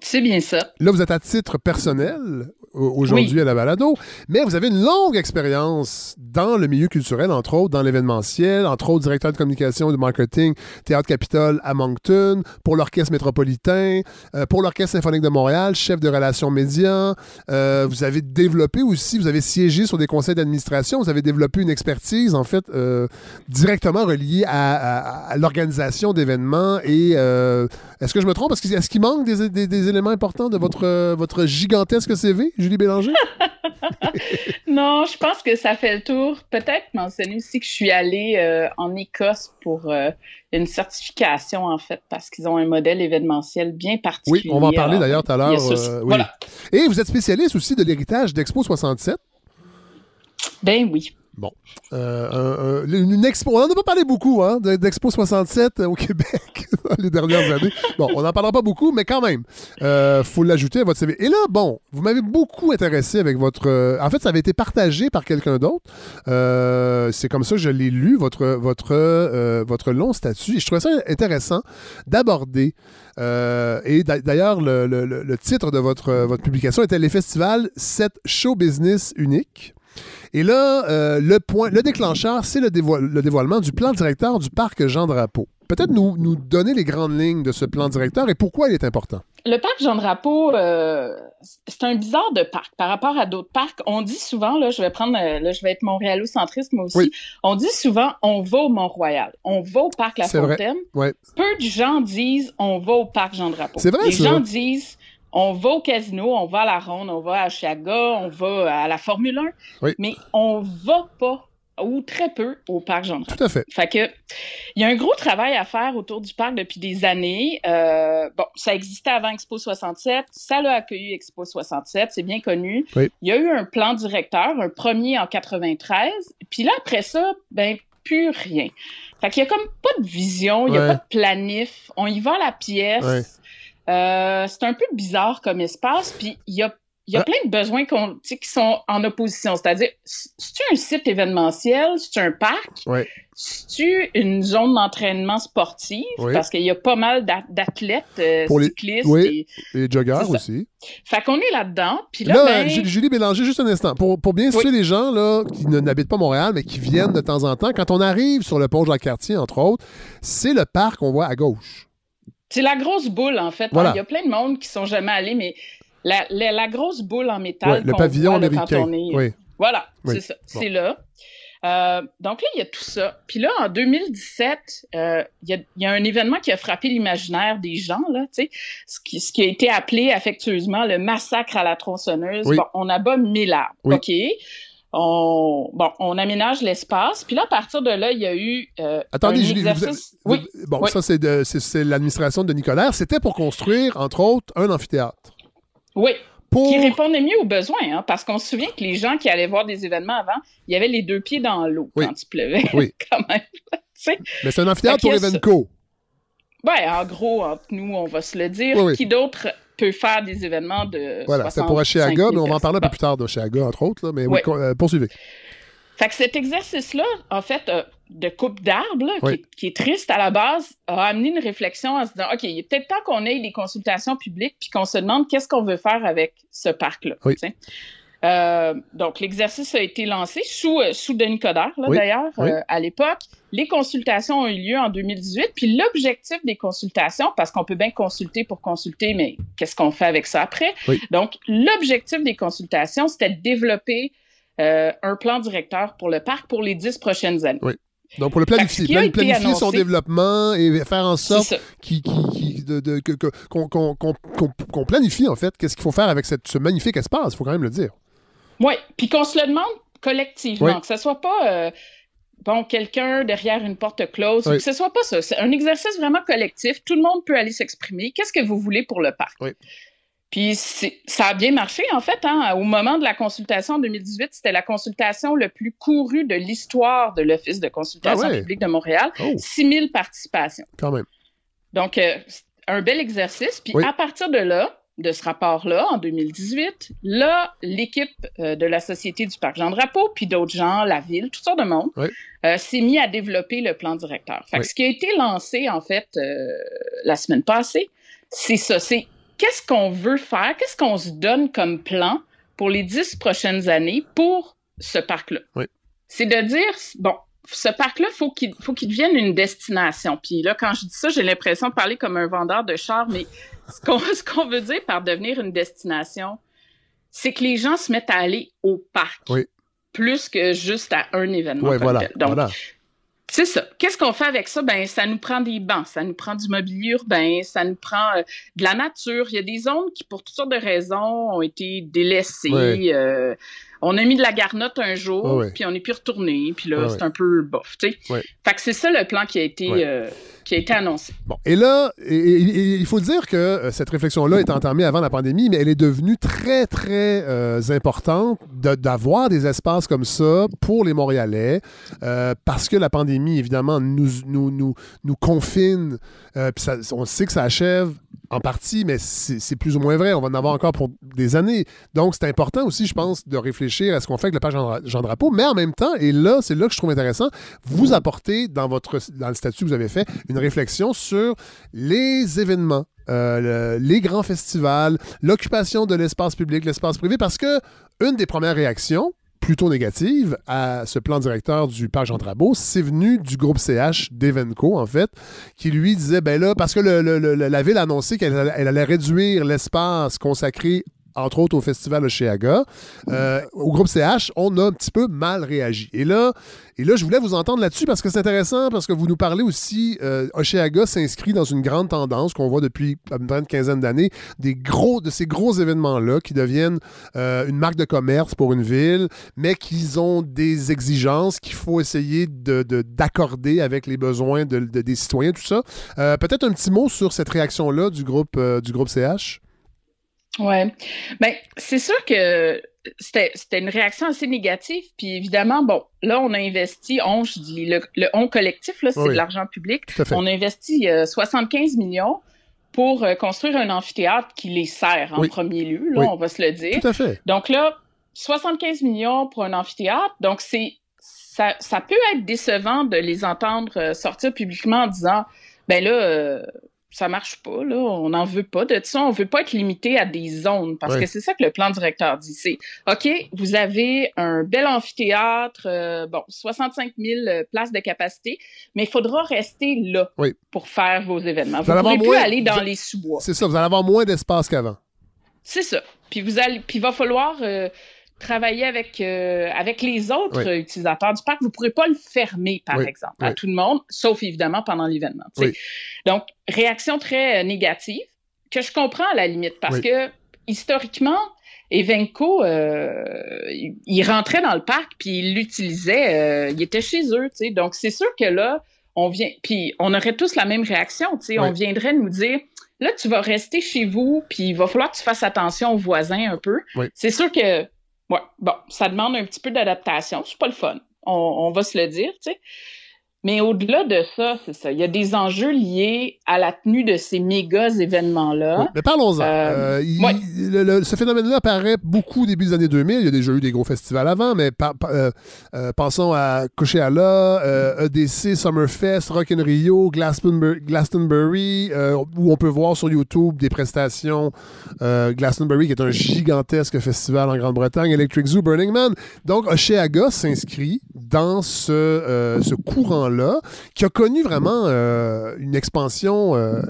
C'est bien ça. Là, vous êtes à titre personnel aujourd'hui Oui. à la balado, mais vous avez une longue expérience dans le milieu culturel, entre autres, dans l'événementiel, entre autres, directeur de communication et de marketing, Théâtre Capitole à Moncton, pour l'Orchestre métropolitain, euh, pour l'Orchestre symphonique de Montréal, chef de relations médias. Euh, vous avez développé aussi, vous avez siégé sur des conseils d'administration, vous avez développé une expertise, en fait, euh, directement reliée à, à- à l'organisation d'événements et est-ce que je me trompe? Est-ce qu'il manque des, des- des éléments importants de votre, votre gigantesque CV, Julie Bélanger? Non, je pense que ça fait le tour. Peut-être mentionner aussi que je suis allée euh, en Écosse pour euh, une certification, en fait, parce qu'ils ont un modèle événementiel bien Oui, particulier. on va en parler d'ailleurs tout à l'heure. euh, oui. Voilà. Et vous êtes spécialiste aussi de l'héritage d'Expo 67. Ben oui. Bon. Euh, un- un- une expo, on n'en a pas parlé beaucoup, hein, de- d'Expo 67 au Québec dans les dernières années. Bon, on n'en parlera pas beaucoup, mais quand même, il faut l'ajouter à votre CV. Et là, bon, vous m'avez beaucoup intéressé avec votre... euh, en fait, ça avait été partagé par quelqu'un d'autre. Euh, C'est comme ça que je l'ai lu, votre, votre, euh, votre long statut. Et je trouvais ça intéressant d'aborder. euh, et d'a- d'ailleurs, le, le- le- le titre de votre, votre publication était Les festivals 7 show business unique. Et là, euh, le point, le déclencheur, c'est le, dévoile- le dévoilement du plan directeur du parc Jean Drapeau. Peut-être nous, nous donner les grandes lignes de ce plan directeur et pourquoi il est important. Le parc Jean Drapeau, euh, c'est un bizarre de parc par rapport à d'autres parcs. On dit souvent, là, je vais prendre, euh, là, je vais être montréalocentriste moi aussi. Oui. On dit souvent, on va au Mont-Royal, on va au parc La. Fontaine. Ouais. Peu de gens disent, on va au parc Jean Drapeau. C'est vrai, Les ça. gens disent, on va au casino, on va à la Ronde, on va à Chiaga, on va à la Formule 1, Oui. mais on va pas ou très peu au parc Jean. Tout à fait. Fait que il y a un gros travail à faire autour du parc depuis des années. Euh, bon, ça existait avant Expo 67, ça l'a accueilli Expo 67, c'est bien connu. Oui. Il y a eu un plan directeur, un premier en 93, puis là après ça, ben plus rien. Fait qu'il y a comme pas de vision, il y a Ouais. pas de planif, on y va à la pièce. Ouais. Euh, c'est un peu bizarre comme espace, puis il y a il y a Ah. plein de besoins qui sont en opposition. C'est-à-dire, c'est-tu un site événementiel? C'est-tu un parc? Oui. C'est-tu une zone d'entraînement sportive? Oui. Parce qu'il y a pas mal d'a- d'athlètes euh, cyclistes. oui. et- Et joggers aussi. Fait qu'on est là-dedans. Puis là, Là, ben, Julie, Bélanger, juste un instant. Pour, pour bien situer les gens là, qui n'habitent pas Montréal, mais qui viennent de temps en temps, quand on arrive sur le pont Jacques-Cartier, entre autres, c'est le parc qu'on voit à gauche. C'est la grosse boule, en fait. Voilà. Il y a plein de monde qui sont jamais allés, mais la, la- la grosse boule en métal. Ouais, le pavillon voit, là, américain. Est... Oui. Voilà, Oui. c'est ça. Bon. C'est là. Euh, donc là, il y a tout ça. Puis là, en 2017, euh, il y, a, il y a un événement qui a frappé l'imaginaire des gens, là, tu sais, ce qui, ce qui a été appelé affectueusement le massacre à la tronçonneuse. Oui. Bon, on abat mille arbres. Oui. OK. On, bon, on aménage l'espace. Puis là, à partir de là, il y a eu euh, Attendez, un Julie, vous- exercice... vous- Oui. Bon, Oui. ça, c'est de- c'est- l'administration de Nicolaire. C'était pour construire, entre autres, un amphithéâtre. Oui. Pour... Qui répondait mieux aux besoins, hein, parce qu'on se souvient que les gens qui allaient voir des événements avant, il y avait les deux pieds dans l'eau Oui. quand il pleuvait. Oui. quand même. Mais c'est un amphithéâtre pour. Evenco. Ben, en gros, entre nous, on va se le dire. Qui d'autre peut faire des événements de. Voilà, c'est 65 pour Oshéaga, 000 mais on va en parler un peu plus tard d'Oshéaga, entre autres. Là, mais oui, euh, poursuivez. Fait que cet exercice-là, en fait, euh, de coupe d'arbres, Oui. qui, est- qui est triste à la base, a amené une réflexion en se disant OK, il est peut-être temps qu'on ait des consultations publiques puis qu'on se demande qu'est-ce qu'on veut faire avec ce parc-là. Oui. Euh, donc, l'exercice a été lancé sous, euh, sous Denis Coderre, Oui. d'ailleurs, Oui. euh, à l'époque. Les consultations ont eu lieu en 2018. Puis l'objectif des consultations, parce qu'on peut bien consulter pour consulter, mais qu'est-ce qu'on fait avec ça après? Oui. Donc, l'objectif des consultations, c'était de développer euh, un plan directeur pour le parc pour les dix prochaines années. Oui. Donc, pour le planifier, plan- planifier son développement et faire en sorte qu'on planifie, en fait, qu'est-ce qu'il faut faire avec cette- ce magnifique espace, il faut quand même le dire. Oui, puis qu'on se le demande collectivement, Oui. que ce soit pas euh, bon quelqu'un derrière une porte close, Oui. que ce soit pas ça. C'est un exercice vraiment collectif. Tout le monde peut aller s'exprimer. Qu'est-ce que vous voulez pour le parc? Oui. Puis ça a bien marché, en fait. Hein? Au moment de la consultation en 2018, c'était la consultation le plus courue de l'histoire de l'Office de consultation Ah ouais? publique de Montréal. Oh. 6000 participations. Quand même. Donc, euh, un bel exercice. Puis à partir de là, de ce rapport-là, en 2018, là, l'équipe euh, de la Société du Parc Jean-Drapeau, puis d'autres gens, la ville, toutes sortes de monde, Oui. euh, s'est mis à développer le plan directeur. Fait que ce qui a été lancé, en fait, euh, la semaine passée, c'est ça. C'est qu'est-ce qu'on veut faire, qu'est-ce qu'on se donne comme plan pour les dix prochaines années pour ce parc-là? Oui. C'est de dire, bon, ce parc-là, faut qu'il faut qu'il devienne une destination. Puis là, quand je dis ça, j'ai l'impression de parler comme un vendeur de chars, mais ce qu'on veut dire par devenir une destination, c'est que les gens se mettent à aller au parc. Oui. Plus que juste à un événement. Oui, voilà. Donc, voilà. c'est ça. Qu'est-ce qu'on fait avec ça? Ben, ça nous prend des bancs, ça nous prend du mobilier urbain, ça nous prend euh, de la nature. Il y a des zones qui, pour toutes sortes de raisons, ont été délaissées. Euh, on a mis de la garnotte un jour, puis on n'est plus retourné, puis là, c'est un peu bof, tu sais. Fait que c'est ça le plan qui a été, euh, qui a été annoncé. Bon, et là, et- et- et il faut dire que euh, cette réflexion-là est entamée avant la pandémie, mais elle est devenue très, très euh, importante de- d'avoir des espaces comme ça pour les Montréalais, euh, parce que la pandémie, évidemment, nous, nous, nous, nous confine, puis ça- on sait que ça achève en partie, mais c'est plus ou moins vrai. On va en avoir encore pour des années. Donc, c'est important aussi, je pense, de réfléchir à ce qu'on fait avec le page Jean, Drapeau, mais en même temps, et là, c'est là que je trouve intéressant, vous apportez dans, votre, dans le statut que vous avez fait une réflexion sur les événements. euh, le- les grands festivals, l'occupation de l'espace public, l'espace privé, parce que une des premières réactions, plutôt négative, à ce plan directeur du Parc Jean Drapeau, c'est venu du groupe CH d'Evenco, en fait, qui lui disait, ben là, parce que la ville a annoncé qu'elle allait- elle allait réduire l'espace consacré entre autres au festival Oshéaga, euh, au groupe CH, on a un petit peu mal réagi. Et là, et là je voulais vous entendre là-dessus parce que c'est intéressant, parce que vous nous parlez aussi, euh, Oshéaga s'inscrit dans une grande tendance qu'on voit depuis une quinzaine d'années, des gros, de ces gros événements-là qui deviennent euh, une marque de commerce pour une ville, mais qui ont des exigences qu'il faut essayer de- de- d'accorder avec les besoins de- de- des citoyens, tout ça. Euh, Peut-être un petit mot sur cette réaction-là du du groupe CH? Ouais. Ben, c'est sûr que c'était c'était une réaction assez négative. Puis évidemment, bon, là, on a investi, on, je dis, le, le on collectif, là, c'est Oui. de l'argent public. On a investi euh, 75 millions pour euh, construire un amphithéâtre qui les sert en Oui. premier lieu, là, Oui. on va se le dire. Tout à fait. Donc là, 75 millions pour un amphithéâtre, donc c'est ça, ça peut être décevant de les entendre euh, sortir publiquement en disant ben là euh, ça marche pas là, on n'en veut pas de ça, on veut pas être limité à des zones parce Ouais. que c'est ça que le plan directeur dit, c'est OK, vous avez un bel amphithéâtre euh, bon, 65 000 places de capacité, mais il faudra rester là Oui. pour faire vos événements. Vous ne pourrez plus moins- aller dans vous- les sous-bois. C'est ça, vous allez avoir moins d'espace qu'avant. C'est ça. Puis vous allez, puis il va falloir euh, travailler avec euh, avec les autres Oui. utilisateurs du parc. Vous pourrez pas le fermer, par Oui. exemple, à Oui. tout le monde, sauf évidemment pendant l'événement. Donc réaction très euh, négative que je comprends à la limite parce que historiquement. Evenco, euh, il rentrait dans le parc puis il l'utilisait, euh, il était chez eux, tu sais. Donc c'est sûr que là, on vient, puis on aurait tous la même réaction, tu sais. On viendrait nous dire, là, tu vas rester chez vous, puis il va falloir que tu fasses attention aux voisins un peu. C'est sûr que, ouais, bon, ça demande un petit peu d'adaptation. C'est pas le fun. On, on va se le dire, tu sais. Mais au-delà de ça, c'est ça. Il y a des enjeux liés à la tenue de ces méga événements-là. Oui, Mais parlons-en. Euh, Euh, ouais. ce phénomène-là apparaît beaucoup au début des années 2000. Il y a déjà eu des gros festivals avant, mais par- par- euh, euh, pensons à Coachella, EDC, Summerfest, Rock in Rio, Glastonbury, Glastonbury où on peut voir sur YouTube des prestations. Glastonbury, qui est un gigantesque festival en Grande-Bretagne, Electric Zoo, Burning Man. Donc, Oceaga s'inscrit dans ce, ce courant-là, qui a connu vraiment euh, une expansion euh,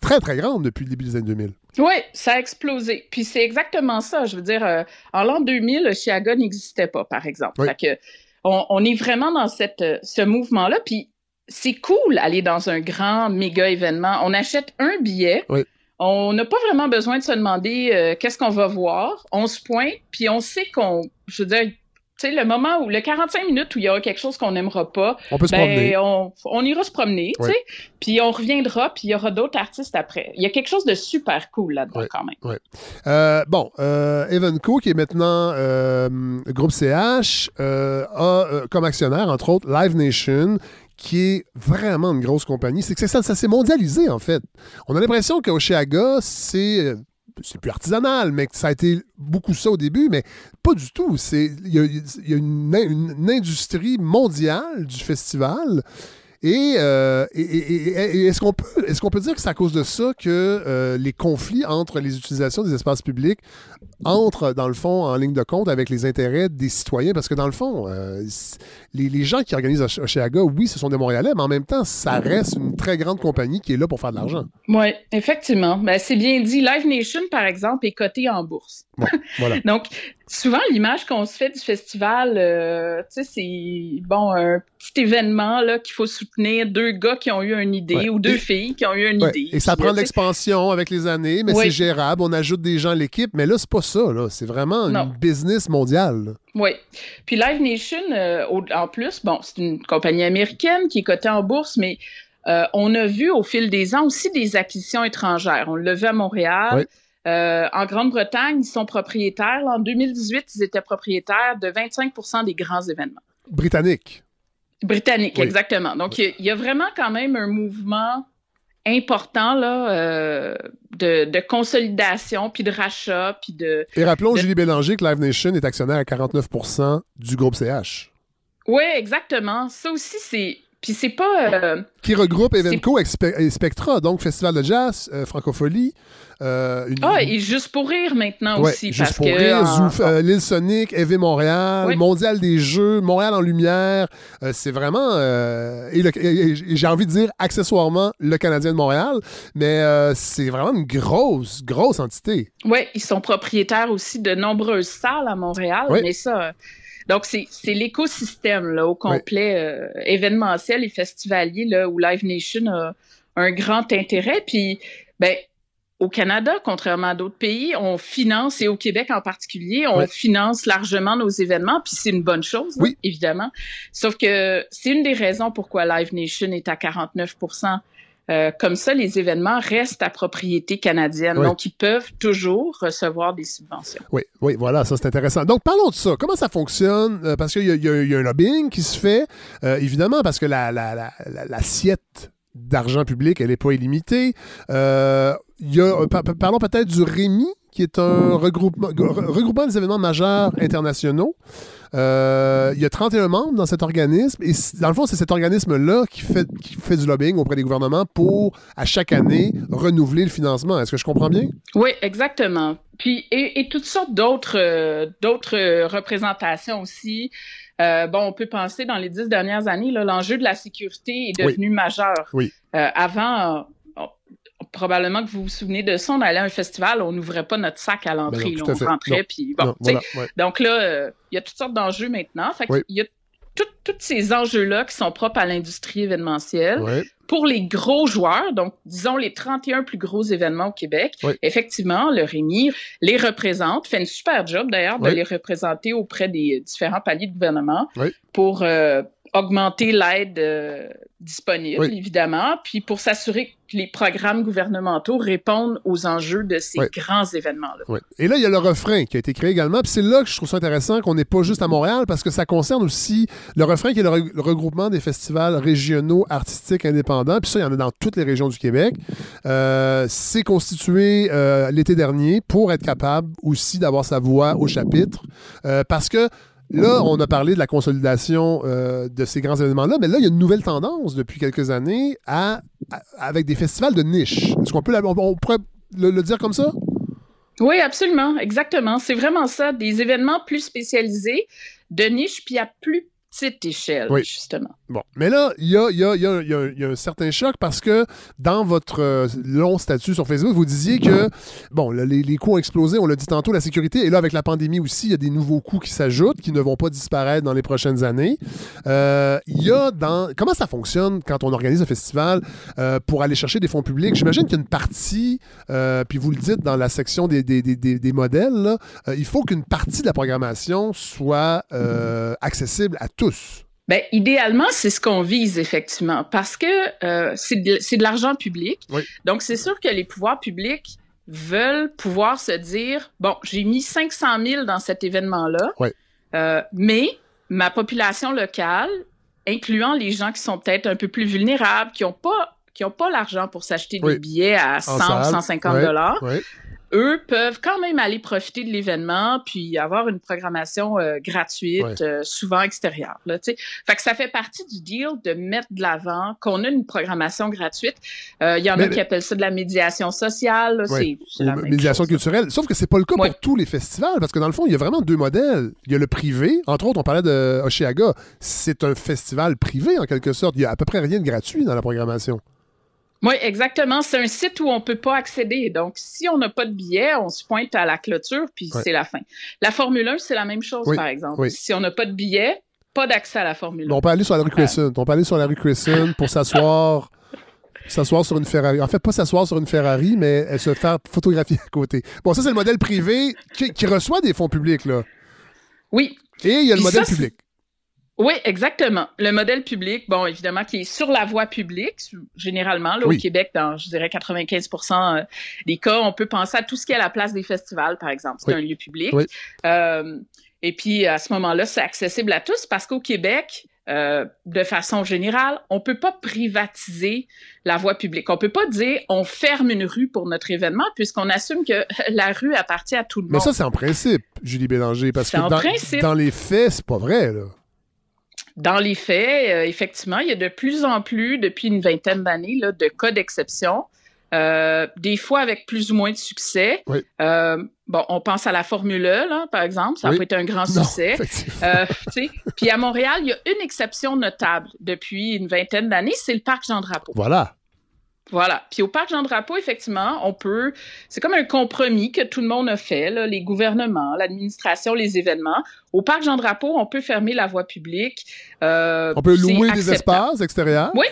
très, très grande depuis le début des années 2000. Oui, ça a explosé. Puis c'est exactement ça. Je veux dire, euh, en l'an 2000, le Chiaga n'existait pas, par exemple. Oui. Fait que on, on est vraiment dans cette, ce mouvement-là. Puis c'est cool aller dans un grand méga événement. On achète un billet. Oui. On n'a pas vraiment besoin de se demander euh, qu'est-ce qu'on va voir. On se pointe, puis on sait qu'on, je veux dire, tu sais, le moment où, le 45 minutes où il y aura quelque chose qu'on n'aimera pas, On peut se promener. ben, on, on ira se promener, tu sais, puis on reviendra, puis il y aura d'autres artistes après. Il y a quelque chose de super cool là-dedans quand même. Euh, bon, euh, Evenco, qui est maintenant euh, groupe CH, a comme actionnaire, entre autres, Live Nation, qui est vraiment une grosse compagnie. C'est que ça, ça s'est mondialisé, en fait. On a l'impression qu'Oceaga, c'est. C'est plus artisanal, mais ça a été beaucoup ça au début, mais pas du tout. Il y a, une, industrie mondiale du festival. Et, euh, est-ce qu'on peut, qu'on peut dire que c'est à cause de ça que euh, les conflits entre les utilisations des espaces publics entrent, dans le fond, en ligne de compte avec les intérêts des citoyens? Parce que, dans le fond, euh, les, les gens qui organisent Oceaga, oui, ce sont des Montréalais, mais en même temps, ça reste une très grande compagnie qui est là pour faire de l'argent. Oui, effectivement. Ben, c'est bien dit. Live Nation, par exemple, est coté en bourse. Bon, voilà. Donc, souvent, l'image qu'on se fait du festival, euh, tu sais, c'est, bon, un petit événement là qu'il faut soutenir, deux gars qui ont eu une idée Ouais. ou deux Et- filles qui ont eu une Ouais, idée. Et ça prend là, de l'expansion avec les années, mais c'est gérable. On ajoute des gens à l'équipe, mais là, c'est pas ça. Là. C'est vraiment une business mondiale. Oui. Puis Live Nation, euh, au- en plus, bon, c'est une compagnie américaine qui est cotée en bourse, mais euh, on a vu au fil des ans aussi des acquisitions étrangères. On l'a vu à Montréal. Oui. Euh, en Grande-Bretagne, ils sont propriétaires. en 2018, ils étaient propriétaires de 25% des grands événements. Britannique. Britanniques, Oui. exactement. Donc, il y a- il y, a vraiment quand même un mouvement important là, euh, de, de consolidation, puis de rachat, puis de... Et rappelons, de- Julie Bélanger, que Live Nation est actionnaire à 49% du groupe CH, Oui, exactement. Ça aussi, c'est... Puis c'est pas... euh, qui regroupe Evenco et Spe- et Spectra, donc Festival de jazz, euh, Francophonie. euh, une- Ah, et juste pour rire maintenant Ouais, aussi. juste parce pour que, rire, en- euh, l'île Sonic, EV Montréal, Oui. Mondial des Jeux, Montréal en lumière. euh, c'est vraiment, et, j'ai envie de dire accessoirement le Canadien de Montréal, mais c'est vraiment une grosse, grosse entité. Ouais, ils sont propriétaires aussi de nombreuses salles à Montréal, Oui. mais ça. Donc, c'est c'est l'écosystème là, au complet euh, événementiel et festivalier là, où Live Nation a un grand intérêt. Puis, ben, au Canada, contrairement à d'autres pays, on finance, et au Québec en particulier, on Ouais. finance largement nos événements, puis c'est une bonne chose, Oui. évidemment. Sauf que c'est une des raisons pourquoi Live Nation est à 49 euh, comme ça, les événements restent à propriété canadienne. Oui. Donc, ils peuvent toujours recevoir des subventions. Oui, oui, voilà, ça c'est intéressant. Donc parlons de ça. Comment ça fonctionne? Euh, parce qu'il y, a- y y un lobbying qui se fait, euh, évidemment, parce que la, la- la- la- l'assiette d'argent public, elle n'est pas illimitée. Il y a, par- par- parlons peut-être du REMI, qui est un regroupement, re- regroupement des événements majeurs internationaux. Euh, il y a 31 membres dans cet organisme. Et dans le fond, c'est cet organisme-là qui fait, qui fait du lobbying auprès des gouvernements pour, à chaque année, renouveler le financement. Est-ce que je comprends bien? Oui, exactement. Puis, et, et toutes sortes d'autres euh, d'autres euh, représentations aussi. Euh, bon, on peut penser dans les dix dernières années, l'enjeu de la sécurité est Oui. devenu majeur. Oui. Euh, avant, probablement que vous vous souvenez de ça, on allait à un festival, on n'ouvrait pas notre sac à l'entrée, Ben à on rentrait, puis bon, Non, voilà, ouais. donc là, euh, il y a toutes sortes d'enjeux maintenant. Fait Oui. Il y a tous ces enjeux-là qui sont propres à l'industrie événementielle. Ouais. Pour les gros joueurs, donc disons les 31 plus gros événements au Québec, effectivement, le Rémi les représente, fait une super job d'ailleurs de les représenter auprès des différents paliers de gouvernement pour euh, augmenter l'aide euh, disponible, Oui. évidemment, puis pour s'assurer que les programmes gouvernementaux répondent aux enjeux de ces Oui. grands événements-là. Et là, il y a le refrain qui a été créé également. Puis c'est là que je trouve ça intéressant qu'on n'est pas juste à Montréal parce que ça concerne aussi le refrain qui est le, re- le regroupement des festivals régionaux artistiques indépendants. Puis ça, il y en a dans toutes les régions du Québec. Euh, c'est constitué euh, l'été dernier pour être capable aussi d'avoir sa voix au chapitre. Parce que Là, on a parlé de la consolidation euh, de ces grands événements-là, mais là, il y a une nouvelle tendance depuis quelques années avec des festivals de niche. Est-ce qu'on peut le dire comme ça? Oui, absolument, exactement. C'est vraiment ça, des événements plus spécialisés, de niche, puis à plus petite échelle, Oui. justement. Bon, mais là, il y a, y a- y a- y a- il y a un certain choc parce que dans votre euh, long statut sur Facebook, vous disiez que, bon, là, les, les coûts ont explosé, on l'a dit tantôt, la sécurité, et là, avec la pandémie aussi, il y a des nouveaux coûts qui s'ajoutent, qui ne vont pas disparaître dans les prochaines années. Euh, y a dans... Comment ça fonctionne quand on organise un festival euh, pour aller chercher des fonds publics? J'imagine qu'il y a une partie, euh, puis vous le dites dans la section des, des- des- des- des modèles, là, euh, il faut qu'une partie de la programmation soit euh, accessible à tous. Ben, idéalement, c'est ce qu'on vise, effectivement, parce que euh, c'est de, c'est de l'argent public. Oui. Donc, c'est sûr que les pouvoirs publics veulent pouvoir se dire, bon, j'ai mis 500 000 dans cet événement-là, Oui. euh, mais ma population locale, incluant les gens qui sont peut-être un peu plus vulnérables, qui n'ont pas qui pas l'argent pour s'acheter Oui. des billets à 100 En ou salle. 150 Ouais, dollars. Eux peuvent quand même aller profiter de l'événement puis avoir une programmation euh, gratuite, Ouais. euh, souvent extérieure. Là, fait que ça fait partie du deal de mettre de l'avant qu'on a une programmation gratuite. Euh, Il y en Mais- a qui appellent ça de la médiation sociale. là, Ouais. c'est- Ou la même médiation chose, culturelle. Sauf que c'est pas le cas Ouais. pour tous les festivals, parce que dans le fond, il y a vraiment deux modèles. Il y a le privé. Entre autres, on parlait de Oshiaga. C'est un festival privé, en quelque sorte. Il y a à peu près rien de gratuit dans la programmation. Oui, exactement. C'est un site où on peut pas accéder. Donc, si on n'a pas de billet, on se pointe à la clôture, puis Ouais. c'est la fin. La Formule 1, c'est la même chose, Oui, par exemple. oui. Si on n'a pas de billet, pas d'accès à la Formule 1. Mais on peut aller sur la rue. Crescent. On peut aller sur la rue Crescent pour s'asseoir. S'asseoir sur une Ferrari. En fait, pas s'asseoir sur une Ferrari, mais se faire photographier à côté. Bon, ça, c'est le modèle privé qui, qui reçoit des fonds publics, là. Oui, Et il y a le modèle ça, public. Oui, exactement. Le modèle public, bon, évidemment, qui est sur la voie publique, généralement, là, Oui. au Québec, dans, je dirais, 95% euh, des cas, on peut penser à tout ce qui est à la place des festivals, par exemple. C'est Oui. un lieu public. Oui. Euh, et puis, à ce moment-là, c'est accessible à tous parce qu'au Québec, euh, de façon générale, on peut pas privatiser la voie publique. On peut pas dire on ferme une rue pour notre événement puisqu'on assume que la rue appartient à tout le Mais monde. ça, c'est en principe, Julie Bélanger, parce que dans les faits, c'est pas vrai, là. Dans les faits, euh, effectivement, il y a de plus en plus, depuis une vingtaine d'années, de cas d'exception, euh, des fois avec plus ou moins de succès. Oui. Euh, bon, on pense à la Formule E, là, par exemple, ça Oui. a pas été un grand succès. Euh, Puis à Montréal, il y a une exception notable depuis une vingtaine d'années, c'est le parc Jean-Drapeau. Voilà. Voilà. Puis au parc Jean-Drapeau, effectivement, on peut. C'est comme un compromis que tout le monde a fait, là, les gouvernements, l'administration, les événements. Au parc Jean-Drapeau, on peut fermer la voie publique. euh, On peut louer des espaces extérieurs. Oui,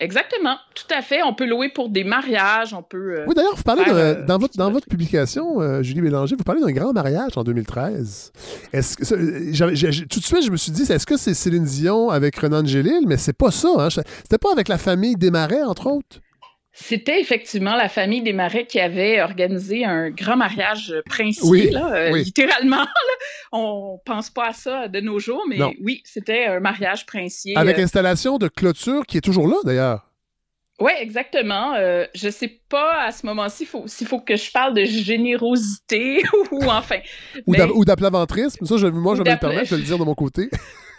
exactement. Tout à fait. On peut louer pour des mariages. On peut. euh, Oui, d'ailleurs, vous parlez d'un- euh, dans, votre, dans votre publication, euh, Julie Bélanger, vous parlez d'un grand mariage en 2013. Est-ce que, tout de suite, je me suis dit, est-ce que c'est Céline Dion avec Renan Gélil? Mais c'est pas ça. Hein? C'était pas avec la famille Desmarais, entre autres? C'était effectivement la famille des Marais qui avait organisé un grand mariage princier, Oui, là, euh, oui. littéralement. là. On pense pas à ça de nos jours, mais Non. oui, c'était un mariage princier. Avec euh, installation de clôture qui est toujours là, d'ailleurs. Oui, exactement. Euh, je sais pas à ce moment-ci s'il faut que je parle de générosité ou enfin. Ou d'aplaventrisme. Ça, je, moi, je vais me permettre, vais le dire de mon côté.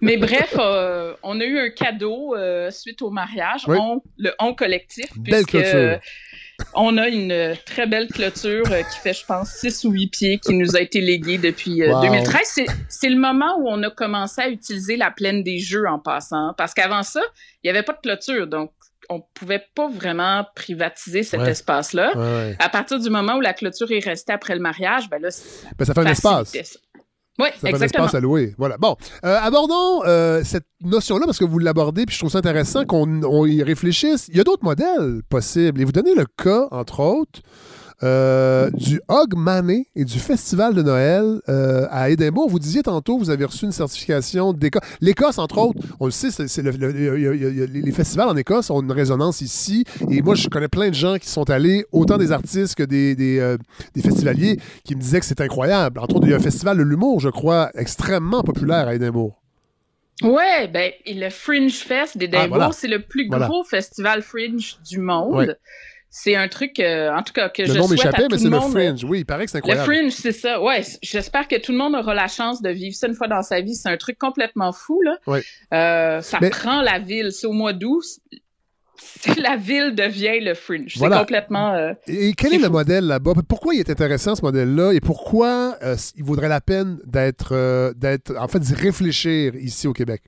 mais bref, euh, on a eu un cadeau euh, suite au mariage, on, le on collectif. Belle puisque, clôture. On a une très belle clôture euh, qui fait, je pense, 6 ou 8 pieds qui nous a été léguée depuis 2013. Euh, c'est le moment où on a commencé à utiliser la plaine des jeux en passant. Parce qu'avant ça, il n'y avait pas de clôture. Donc, on pouvait pas vraiment privatiser cet espace-là. À partir du moment où la clôture est restée après le mariage, ben là, ben, ça fait un espace. Oui, ça exactement. un espace à louer. Voilà. Bon, euh, abordons euh, cette notion-là parce que vous l'abordez, puis je trouve ça intéressant qu'on y réfléchisse. Il y a d'autres modèles possibles. Et vous donnez le cas, entre autres, euh, du Hog Mané et du Festival de Noël euh, à Édimbourg. Vous disiez tantôt, vous avez reçu une certification d'Écosse. L'Écosse, entre autres, on le sait, c'est les festivals en Écosse ont une résonance ici. Et moi, je connais plein de gens qui sont allés, autant des artistes que des, des, euh, des festivaliers, qui me disaient que c'est incroyable. Entre autres, il y a un festival de l'humour, je crois, extrêmement populaire à Édimbourg. Ouais, ben, le Fringe Fest d'Édimbourg, ah, c'est le plus gros festival fringe du monde c'est un truc, euh, en tout cas, que je souhaite à tout mais c'est le Fringe. Oui, il paraît que c'est incroyable. Le Fringe, c'est ça. Ouais, j'espère que tout le monde aura la chance de vivre ça une fois dans sa vie. C'est un truc complètement fou, là. Oui. Euh, ça prend la ville. C'est au mois d'août. La ville devient le Fringe. C'est complètement... Euh, et quel est, le modèle là-bas? Pourquoi il est intéressant, ce modèle-là? Et pourquoi il vaudrait la peine d'être... d'être en fait, d'y réfléchir ici au Québec?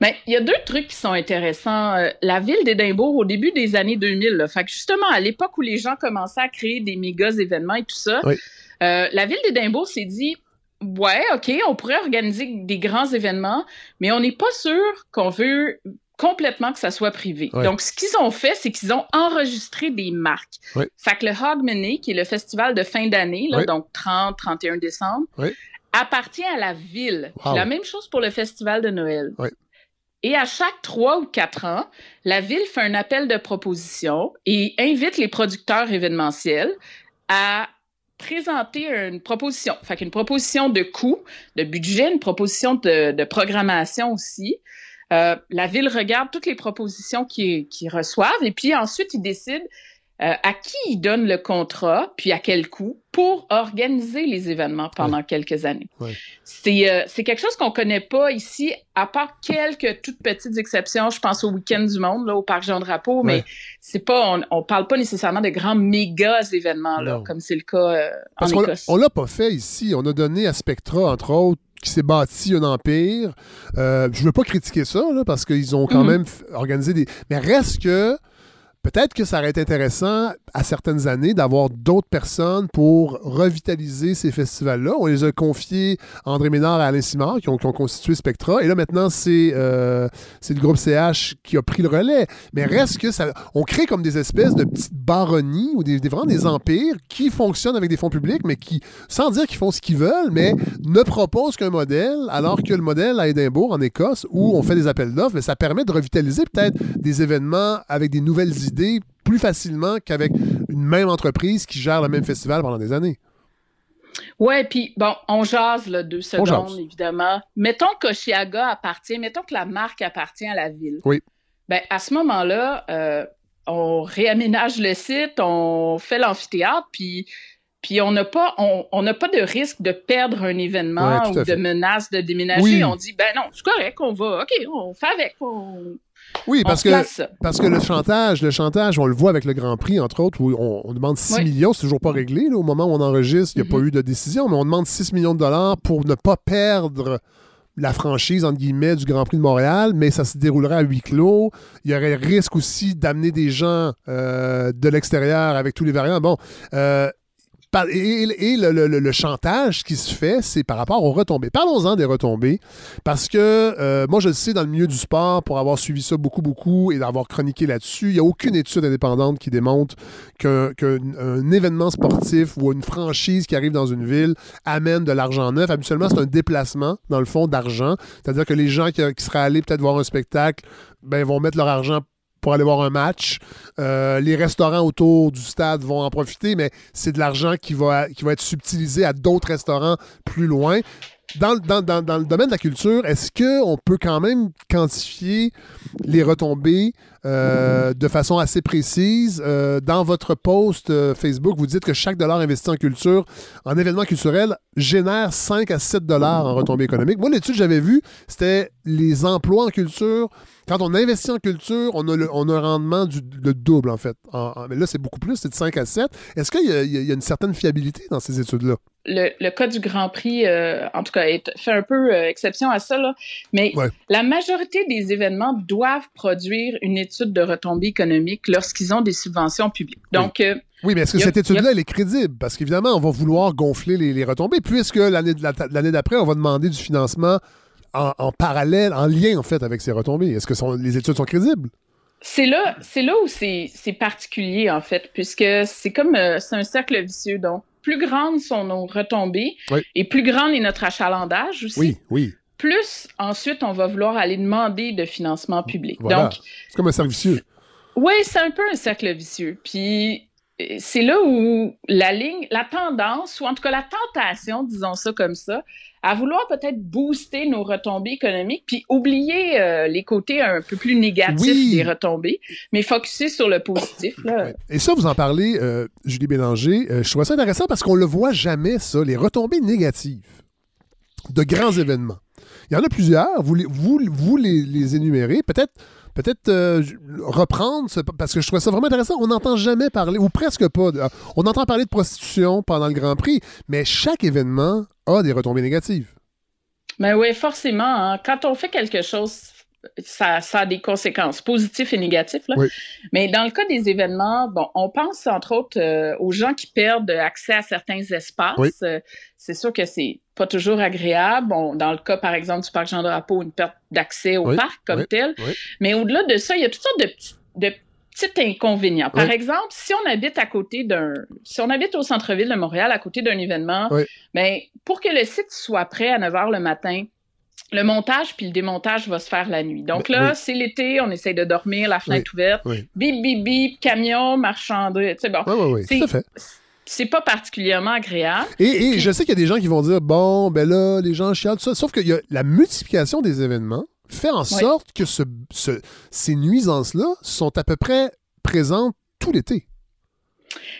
Mais il y a deux trucs qui sont intéressants. Euh, la ville d'Édimbourg, au début des années 2000, là, fait que justement, à l'époque où les gens commençaient à créer des méga événements et tout ça, euh, la ville d'Édimbourg s'est dit Ouais, OK, on pourrait organiser des grands événements, mais on n'est pas sûr qu'on veut complètement que ça soit privé. Donc, ce qu'ils ont fait, c'est qu'ils ont enregistré des marques. Fait que le Hogmanay, qui est le festival de fin d'année, donc 30, 31 décembre, appartient à la ville. La même chose pour le festival de Noël. Et à chaque trois ou quatre ans, la ville fait un appel de proposition et invite les producteurs événementiels à présenter une proposition. Fait qu'une proposition de coût, de budget, une proposition de, programmation aussi. Euh, la ville regarde toutes les propositions qu'ils reçoivent et puis ensuite ils décident euh, à qui ils donnent le contrat, puis à quel coût, pour organiser les événements pendant quelques années. Ouais. C'est, euh, c'est quelque chose qu'on connaît pas ici, à part quelques toutes petites exceptions. Je pense au Week-end du Monde, là, au Parc Jean-Drapeau, mais c'est pas, on, on parle pas nécessairement de grands méga événements, là, comme c'est le cas euh, Parce en Écosse. On l'a pas fait ici. On a donné à Spectra, entre autres, qui s'est bâti un empire. Je veux pas critiquer ça, là, parce qu'ils ont quand mm-hmm. même organisé des... Mais reste que Peut-être que ça aurait été intéressant à certaines années d'avoir d'autres personnes pour revitaliser ces festivals-là. On les a confiés à André Ménard et à Alain Simard qui ont, constitué Spectra. Et là, maintenant, euh, c'est le groupe CH qui a pris le relais. Mais reste que ça. On crée comme des espèces de petites baronnies ou des, vraiment des empires qui fonctionnent avec des fonds publics, mais qui, sans dire qu'ils font ce qu'ils veulent, mais ne proposent qu'un modèle, alors que le modèle à Édimbourg, en Écosse, où on fait des appels d'offres, ça permet de revitaliser peut-être des événements avec des nouvelles idées plus facilement qu'avec une même entreprise qui gère le même festival pendant des années. Ouais, puis bon, on jase là, deux secondes, évidemment. Mettons qu'Oshiaga appartient, mettons que la marque appartient à la ville. Oui. Ben, à ce moment-là, euh, on réaménage le site, on fait l'amphithéâtre, puis puis on n'a pas, on, n'a pas de risque de perdre un événement ou de menace de déménager. On dit, ben non, c'est correct, on va, OK, on fait avec. Oui, parce que, parce que le chantage, le chantage, on le voit avec le Grand Prix, entre autres, où on, demande 6 millions, c'est toujours pas réglé. au moment où on enregistre, il n'y a pas mm-hmm. eu de décision, mais on demande 6 millions de dollars pour ne pas perdre la franchise, entre guillemets, du Grand Prix de Montréal, mais ça se déroulerait à huis clos. Il y aurait risque aussi d'amener des gens euh, de l'extérieur avec tous les variants. Bon, euh, et, le, chantage qui se fait, c'est par rapport aux retombées. Parlons-en des retombées, parce que euh, moi, je le sais dans le milieu du sport, pour avoir suivi ça beaucoup, beaucoup et d'avoir chroniqué là-dessus, il n'y a aucune étude indépendante qui démontre qu'un événement sportif ou une franchise qui arrive dans une ville amène de l'argent neuf. Habituellement, c'est un déplacement, dans le fond, d'argent. C'est-à-dire que les gens qui, qui seraient allés peut-être voir un spectacle ben, vont mettre leur argent pour aller voir un match. Euh, les restaurants autour du stade vont en profiter, mais c'est de l'argent qui va, être subtilisé à d'autres restaurants plus loin. Dans, dans, le domaine de la culture, est-ce qu'on peut quand même quantifier les retombées euh, de façon assez précise. Euh, dans votre post euh, Facebook, vous dites que chaque dollar investi en culture, en événement culturel, génère 5 à 7 dollars en retombées économiques. Moi, l'étude que j'avais vue, c'était les emplois en culture. Quand on investit en culture, on a, le- on a un rendement du le double, en fait. En- en- mais là, c'est beaucoup plus, c'est de 5 à 7. Est-ce qu'il y, a- y une certaine fiabilité dans ces études-là? le, le cas du Grand Prix, euh, en tout cas, fait un peu euh, exception à ça. Là. Mais Ouais. la majorité des événements doivent produire une étude de retombées économiques lorsqu'ils ont des subventions publiques. Donc, euh, Oui, mais est-ce que cette étude-là, elle est crédible? Parce qu'évidemment, on va vouloir gonfler les, les retombées, puisque l'année d'après, on va demander du financement en, en parallèle, en lien, en fait, avec ces retombées. Est-ce que les études sont crédibles? c'est là, c'est là où c'est c'est particulier, en fait, puisque c'est comme euh, c'est un cercle vicieux. Donc, plus grandes sont nos retombées Oui. et plus grand est notre achalandage aussi. Oui, oui. Plus, ensuite, on va vouloir aller demander de financement public. Voilà. Donc, C'est comme un servicieux. Oui, c'est un peu un cercle vicieux. Puis c'est là où la ligne, la tendance, ou en tout cas la tentation, disons ça comme ça, à vouloir peut-être booster nos retombées économiques, puis oublier euh, les côtés un peu plus négatifs Oui. des retombées, mais focuser sur le positif. Là. Et ça, vous en parlez, euh, Julie Bélanger. euh, je trouve ça intéressant parce qu'on le voit jamais, ça, les retombées négatives de grands événements. Il y en a plusieurs. Vous les, vous, vous les, les énumérez. Peut-être peut-être euh, reprendre, ce- parce que je trouve ça vraiment intéressant. On n'entend jamais parler, ou presque pas. de- on entend parler de prostitution pendant le Grand Prix, mais chaque événement a des retombées négatives. Mais oui, forcément, hein, quand on fait quelque chose, ça, ça a des conséquences positives et négatives. Là. Oui. Mais dans le cas des événements, bon, on pense entre autres euh, aux gens qui perdent accès à certains espaces. Oui. Euh, c'est sûr que c'est pas toujours agréable. Bon, dans le cas, par exemple, du parc Jean-Drapeau, une perte d'accès au Oui, parc comme oui, tel. oui. Mais au-delà de ça, il y a toutes sortes de petits, de petits inconvénients. Par exemple, si on habite à côté d'un, si on habite au centre-ville de Montréal, à côté d'un événement, ben, pour que le site soit prêt à 9 h le matin, le montage puis le démontage va se faire la nuit. Donc Ben, là, oui. c'est l'été, on essaye de dormir, la fenêtre ouverte. Oui, Bip, bip, bip, camion, marchandise. Tu sais, bon, oui, oui, oui, C'est- tout à fait. C'est pas particulièrement agréable. Et, et je sais qu'il y a des gens qui vont dire bon, ben là, les gens chialent, tout ça. Sauf qu'il y a la multiplication des événements fait en sorte que ce, ce- ces nuisances-là sont à peu près présentes tout l'été.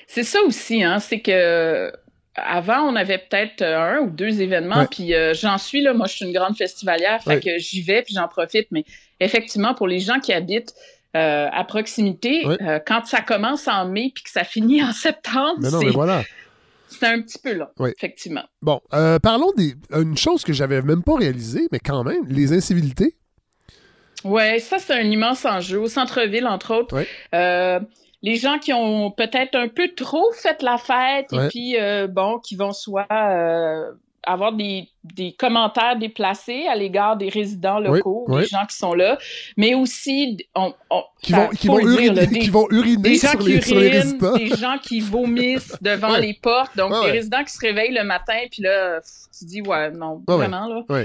C'est ça aussi, hein, c'est que avant, on avait peut-être euh, un ou deux événements, puis euh, j'en suis là, moi je suis une grande festivalière, fait Ouais. que j'y vais puis j'en profite, mais effectivement, pour les gens qui habitent euh, à proximité, euh, quand ça commence en mai puis que ça finit en septembre, Mais non, c'est mais voilà. c'est un petit peu long, effectivement. Bon, euh, parlons des. Une chose que j'avais même pas réalisée, mais quand même, les incivilités. Ouais, ça c'est un immense enjeu. Au centre-ville, entre autres, euh, les gens qui ont peut-être un peu trop fait la fête et puis euh, bon, qui vont soit avoir des, des commentaires déplacés à l'égard des résidents locaux, oui. des gens qui sont là, mais aussi on, on- Qui vont, qui faut vont dire, uriner, là, des- qui vont uriner des gens sur, qui les, sur les résidents. des gens qui vomissent devant Ouais. les portes, donc Ouais, ouais. résidents qui se réveillent le matin, puis là, tu dis, ouais, non, ouais. vraiment, là,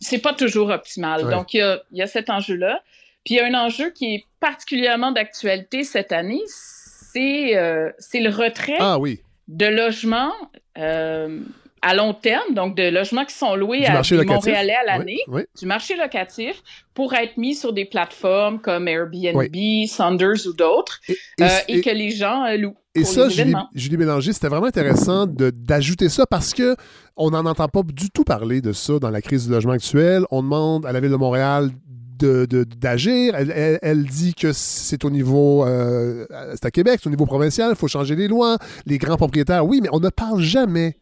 c'est pas toujours optimal. Donc, il y a, y a cet enjeu-là. Puis, il y a un enjeu qui est particulièrement d'actualité cette année, c'est euh, le retrait Ah oui, de logements euh, à long terme, donc de logements qui sont loués Du à des. Montréalais à l'année, oui. du marché locatif, pour être mis sur des plateformes comme Airbnb, Oui. Sanders ou d'autres, Et, et- euh, et, et- que les gens euh, louent. Et pour ça, Julie. Julie Bélanger, c'était vraiment intéressant d'ajouter ça parce que on n'en entend pas du tout parler de ça dans la crise du logement actuel. On demande à la Ville de Montréal d'agir. elle, elle- elle dit que c'est au niveau, euh, c'est à Québec, c'est au niveau provincial, il faut changer les lois. Les grands propriétaires, oui, mais on ne parle jamais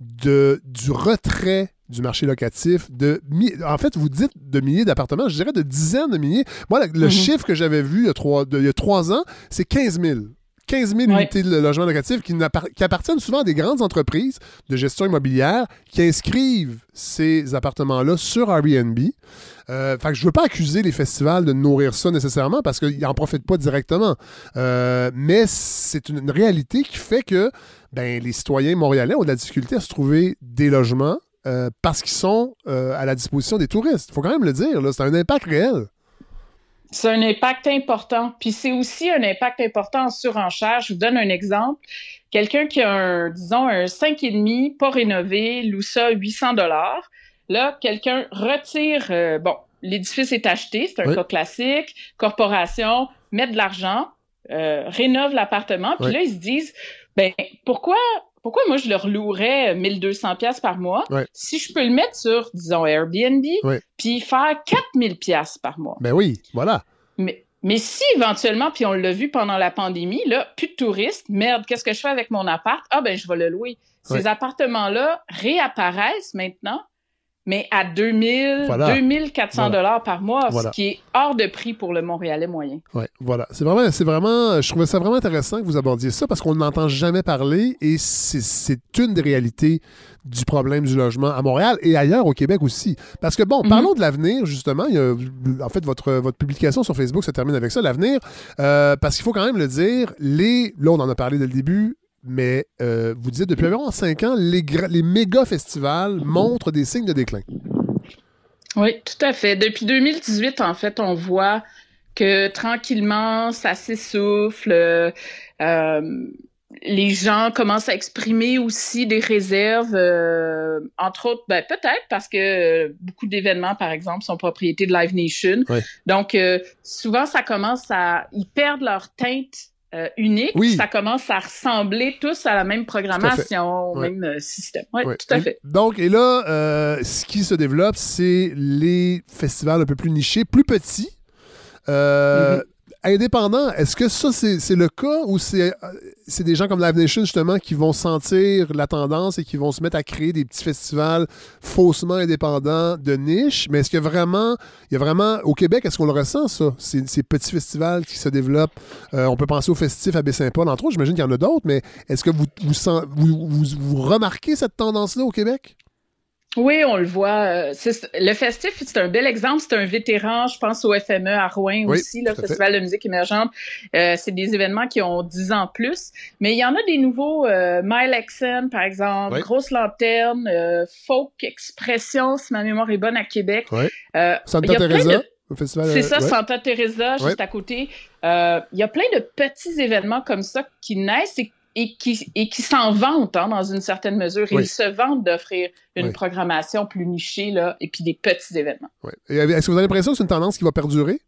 de, du retrait du marché locatif de en fait vous dites de milliers d'appartements je dirais de dizaines de milliers moi le, Mhm. chiffre que j'avais vu il y a trois, de- il y a trois ans c'est 15 000 15 000 Ouais. unités de logement locatif qui, qui appartiennent souvent à des grandes entreprises de gestion immobilière qui inscrivent ces appartements-là sur Airbnb. Euh, fait que je veux pas accuser les festivals de nourrir ça nécessairement parce qu'ils n'en profitent pas directement. Euh, mais c'est une, une réalité qui fait que ben, les citoyens montréalais ont de la difficulté à se trouver des logements euh, parce qu'ils sont euh, à la disposition des touristes. Il faut quand même le dire, c'est un impact réel. C'est un impact important. Puis c'est aussi un impact important en surenchère. Je vous donne un exemple. Quelqu'un qui a un, disons, un 5,5 pas rénové, loue ça 800 dollars. Là, quelqu'un retire, euh, bon, l'édifice est acheté, c'est un Oui. cas classique, corporation, mettent de l'argent, euh, rénovent l'appartement, puis là, ils se disent, ben, pourquoi, pourquoi moi, je leur louerais 1200 pièces par mois Ouais. si je peux le mettre sur, disons, Airbnb, Ouais. puis faire 4000 pièces par mois? Ben oui, voilà. Mais, mais si éventuellement, puis on l'a vu pendant la pandémie, là, plus de touristes, merde, qu'est-ce que je fais avec mon appart? Ah ben, je vais le louer. Ces Ouais. appartements-là réapparaissent maintenant, mais à 2000, Voilà. 2400 dollars par mois, Voilà. ce qui est hors de prix pour le Montréalais moyen. Ouais, voilà. C'est vraiment, c'est vraiment, je trouvais ça vraiment intéressant que vous abordiez ça parce qu'on n'entend jamais parler et c'est, une des réalités du problème du logement à Montréal et ailleurs au Québec aussi. Parce que bon, Mhm. parlons de l'avenir justement. Il y a, en fait, votre, votre publication sur Facebook se termine avec ça, l'avenir, Euh, parce qu'il faut quand même le dire. Les, là, on en a parlé dès le début. Mais euh, vous disiez, depuis environ 5 ans, les, les méga festivals montrent des signes de déclin. Oui, tout à fait. Depuis 2018, en fait, on voit que tranquillement, ça s'essouffle. euh, euh, les gens commencent à exprimer aussi des réserves, euh, entre autres, ben, peut-être parce que beaucoup d'événements, par exemple, sont propriétés de Live Nation. Donc, souvent, ça commence à... Ils perdent leur teinte euh, unique. Oui. Ça commence à ressembler tous à la même programmation, au Ouais. même euh, système. Oui, Ouais. tout à Et fait. Donc, et là, euh, ce qui se développe, c'est les festivals un peu plus nichés, plus petits. Euh, Mm-hmm. Indépendants, est-ce que ça, c'est le cas ou c'est euh, c'est des gens comme Live Nation, justement, qui vont sentir la tendance et qui vont se mettre à créer des petits festivals faussement indépendants de niche? Mais est-ce a vraiment, il y a vraiment, au Québec, est-ce qu'on le ressent, ça? Ces, ces petits festivals qui se développent? Euh, on peut penser au festif à Baie-Saint-Paul, entre autres. J'imagine qu'il y en a d'autres, mais est-ce que vous, vous, vous remarquez cette tendance-là au Québec? Oui, on le voit. euh, le festif, c'est un bel exemple. C'est un vétéran, je pense au FME à Rouen Oui, aussi, le fait. Festival de musique émergente. Euh, c'est des événements qui ont 10 ans plus. Mais il y en a des nouveaux. Euh, Lexen, par exemple, Oui. Grosse Lanterne, euh, Folk Expression, si ma mémoire est bonne, à Québec. Oui. Euh, Santa Teresa, c'est ça, ouais. Santa Teresa, juste Ouais. à côté. Euh, Il y a plein de petits événements comme ça qui naissent et, et qui, et qui s'en vantent hein, dans une certaine mesure. Oui. Ils se vantent d'offrir une Oui. programmation plus nichée là, et puis des petits événements. Est-ce que vous avez l'impression que c'est une tendance qui va perdurer?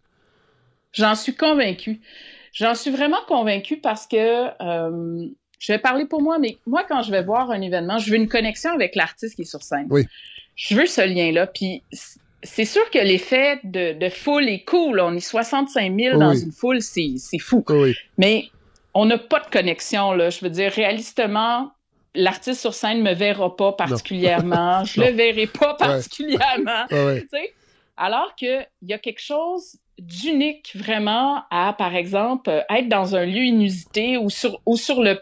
J'en suis convaincue. J'en suis vraiment convaincue parce que euh, je vais parler pour moi, mais moi, quand je vais voir un événement, je veux une connexion avec l'artiste qui est sur scène. Oui. Je veux ce lien-là. Puis c'est sûr que l'effet de, de foule est cool. On est 65 000 dans Oui. une foule, c'est fou. Oui. Mais on n'a pas de connexion, là. Je veux dire, réalistement, l'artiste sur scène me verra pas particulièrement. je le verrai pas particulièrement. Ouais, ouais. Alors qu'il y a quelque chose d'unique vraiment à, par exemple, être dans un lieu inusité ou sur, ou sur le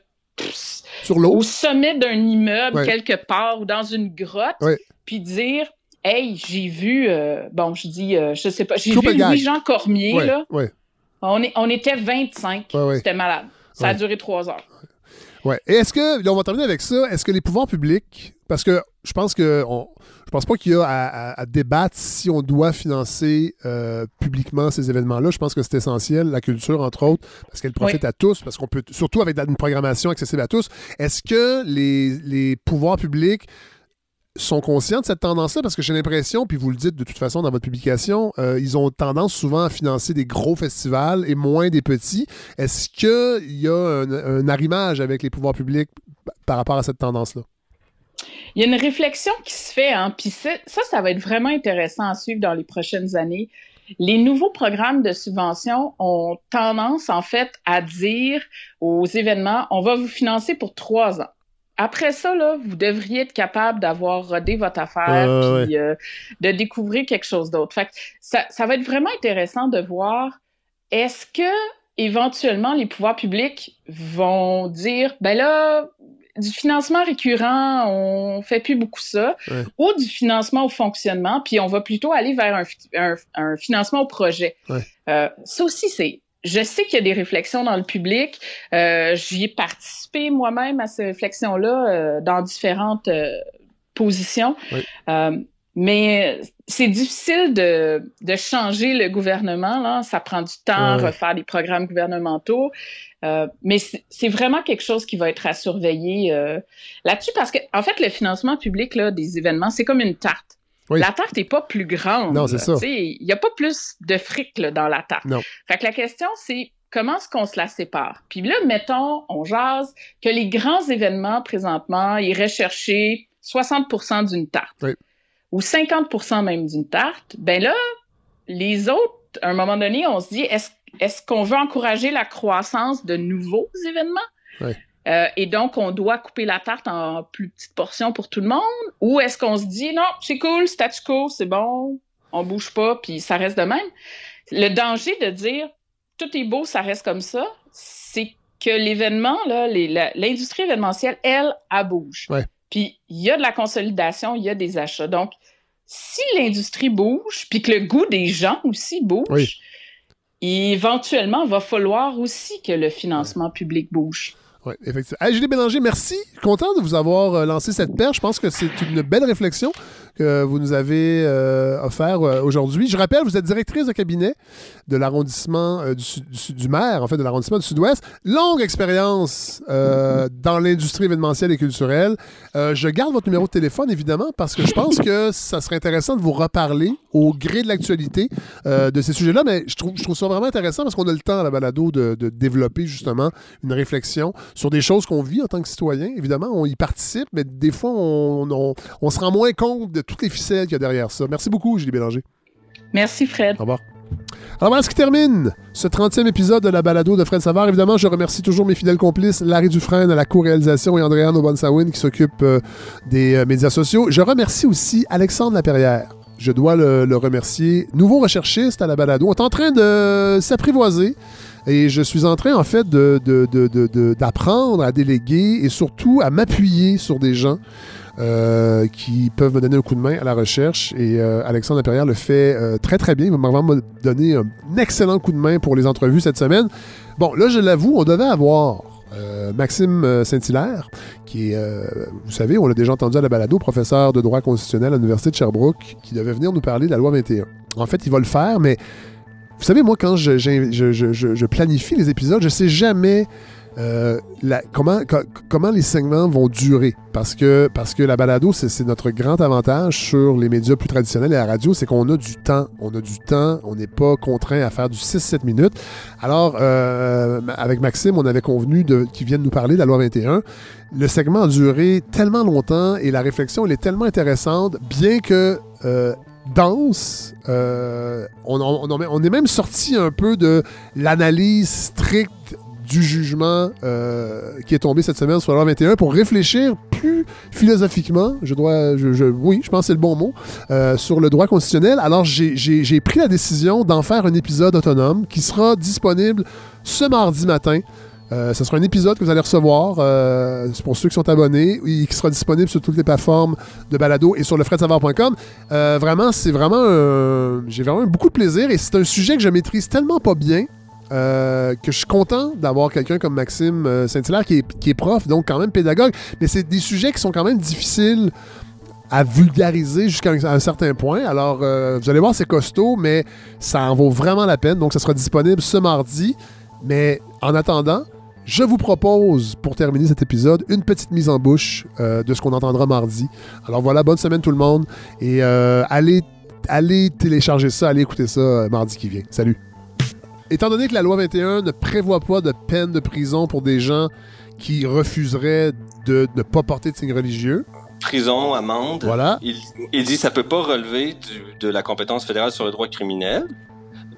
Sur l'eau. au sommet d'un immeuble Ouais. quelque part ou dans une grotte, puis dire Hey, j'ai vu, euh, bon, je dis, euh, je sais pas, j'ai vu. Louis-Jean Cormier, là. On, est, on était 25. Ouais, ouais. C'était malade. Ça a duré trois heures. ouais. Et est-ce que, là, on va terminer avec ça, est-ce que les pouvoirs publics, parce que je pense que, on, je pense pas qu'il y a à, à- à débattre si on doit financer euh, publiquement ces événements-là. Je pense que c'est essentiel, la culture, entre autres, parce qu'elle profite à tous, parce qu'on peut, surtout avec une programmation accessible à tous. Est-ce que les, les pouvoirs publics sont conscients de cette tendance-là? Parce que j'ai l'impression, puis vous le dites de toute façon dans votre publication, euh, ils ont tendance souvent à financer des gros festivals et moins des petits. Est-ce qu'il y a un, arrimage avec les pouvoirs publics par rapport à cette tendance-là? Il y a une réflexion qui se fait, hein, puis ça, ça va être vraiment intéressant à suivre dans les prochaines années. Les nouveaux programmes de subvention ont tendance, en fait, à dire aux événements, on va vous financer pour trois ans. Après ça, là, vous devriez être capable d'avoir rodé votre affaire, Euh, puis euh, de découvrir quelque chose d'autre. Fait que ça, ça va être vraiment intéressant de voir est-ce que éventuellement les pouvoirs publics vont dire ben là du financement récurrent, on fait plus beaucoup ça, Ouais. ou du financement au fonctionnement, puis on va plutôt aller vers un, fi- un- un financement au projet. Ouais. Euh, ça aussi, c'est. Je sais qu'il y a des réflexions dans le public. Euh, J'y ai participé moi-même à ces réflexions-là euh, dans différentes euh, positions. Oui. Euh, mais c'est difficile de, de changer le gouvernement. Là. Ça prend du temps, Ouais. refaire des programmes gouvernementaux. Euh, mais c'est c'est vraiment quelque chose qui va être à surveiller euh, là-dessus parce que, en fait, le financement public là, des événements, c'est comme une tarte. La tarte n'est pas plus grande. Non, c'est ça. Il n'y a pas plus de fric là, dans la tarte. Non. Fait que la question, c'est comment est-ce qu'on se la sépare? Puis là, mettons, on jase que les grands événements, présentement, iraient chercher 60% d'une tarte. Oui. Ou 50% même d'une tarte. Ben là, les autres, à un moment donné, on se dit, est-ce qu'on veut encourager la croissance de nouveaux événements? Oui. Euh, et donc, on doit couper la tarte en plus petites portions pour tout le monde? Ou est-ce qu'on se dit, non, c'est cool, statu quo, c'est bon, on bouge pas, puis ça reste de même? Le danger de dire, tout est beau, ça reste comme ça, c'est que l'événement, l'industrie événementielle, elle, elle bouge. Ouais. Puis il y a de la consolidation, il y a des achats. Donc, si l'industrie bouge, puis que le goût des gens aussi bouge, Oui. éventuellement, il va falloir aussi que le financement public bouge. Oui, effectivement. Julie Bélanger, merci. Content de vous avoir euh, lancé cette perche. Je pense que c'est une belle réflexion que vous nous avez euh, offert euh, aujourd'hui. Je rappelle, vous êtes directrice de cabinet de l'arrondissement euh, du, maire, en fait, de l'arrondissement du Sud-Ouest. Longue expérience euh, dans l'industrie événementielle et culturelle. Je garde votre numéro de téléphone, évidemment, parce que je pense que ça serait intéressant de vous reparler au gré de l'actualité de ces sujets-là. Mais je trouve, je trouve ça vraiment intéressant parce qu'on a le temps à la balado de, de développer justement une réflexion sur des choses qu'on vit en tant que citoyen. Évidemment, on y participe, mais des fois, on, on- on se rend moins compte de toutes les ficelles qu'il y a derrière ça. Merci beaucoup, Julie Bélanger. Merci, Fred. Au revoir. Alors voilà ce qui termine ce 30e épisode de la balado de Fred Savard. Évidemment, je remercie toujours mes fidèles complices, Larry Dufresne à la co-réalisation et Andréane Obonsawin qui s'occupe euh, des euh, médias sociaux. Je remercie aussi Alexandre Laperrière. Je dois le, le remercier. Nouveau recherchiste à la balado. On est en train de s'apprivoiser et je suis en train, en fait, de- de- de- d'apprendre à déléguer et surtout à m'appuyer sur des gens euh, qui peuvent me donner un coup de main à la recherche. Et euh, Alexandre Laperrière le fait euh, très, très bien. Il m'a vraiment donné un excellent coup de main pour les entrevues cette semaine. Bon, là, je l'avoue, on devait avoir Maxime Saint-Hilaire, qui est, vous savez, on l'a déjà entendu à la balado, professeur de droit constitutionnel à l'Université de Sherbrooke, qui devait venir nous parler de la loi 21. En fait, il va le faire, mais vous savez, moi, quand je planifie les épisodes, je sais jamais euh, comment, co- comment les segments vont durer? Parce que, la balado, c'est, notre grand avantage sur les médias plus traditionnels et la radio, c'est qu'on a du temps. On a du temps, on n'est pas contraint à faire du 6-7 minutes. Alors, euh, avec Maxime, on avait convenu qu'il vienne nous parler de la loi 21. Le segment a duré tellement longtemps et la réflexion, elle est tellement intéressante, bien que euh, dense. on est même sorti un peu de l'analyse stricte du jugement euh, qui est tombé cette semaine sur loi 21 pour réfléchir plus philosophiquement, je dois, oui, je pense que c'est le bon mot, euh, sur le droit constitutionnel. Alors, j'ai- pris la décision d'en faire un épisode autonome qui sera disponible ce mardi matin. Euh, ce sera un épisode que vous allez recevoir euh, pour ceux qui sont abonnés et qui sera disponible sur toutes les plateformes de balado et sur le vraiment, c'est vraiment j'ai vraiment beaucoup de plaisir et c'est un sujet que je maîtrise tellement pas bien euh, que je suis content d'avoir quelqu'un comme Maxime euh, Saint-Hilaire qui est, prof, donc quand même pédagogue, mais c'est des sujets qui sont quand même difficiles à vulgariser jusqu'à un, certain point. Alors, euh, vous allez voir, c'est costaud, mais ça en vaut vraiment la peine. Donc, ça sera disponible ce mardi. Mais en attendant, je vous propose, pour terminer cet épisode, une petite mise en bouche de ce qu'on entendra mardi. Alors voilà, bonne semaine tout le monde. Et allez, télécharger ça, allez écouter ça mardi qui vient. Salut. Étant donné que la loi 21 ne prévoit pas de peine de prison pour des gens qui refuseraient de ne pas porter de signes religieux, prison, amende. Voilà. Il, il dit que ça peut pas relever du- de la compétence fédérale sur le droit criminel.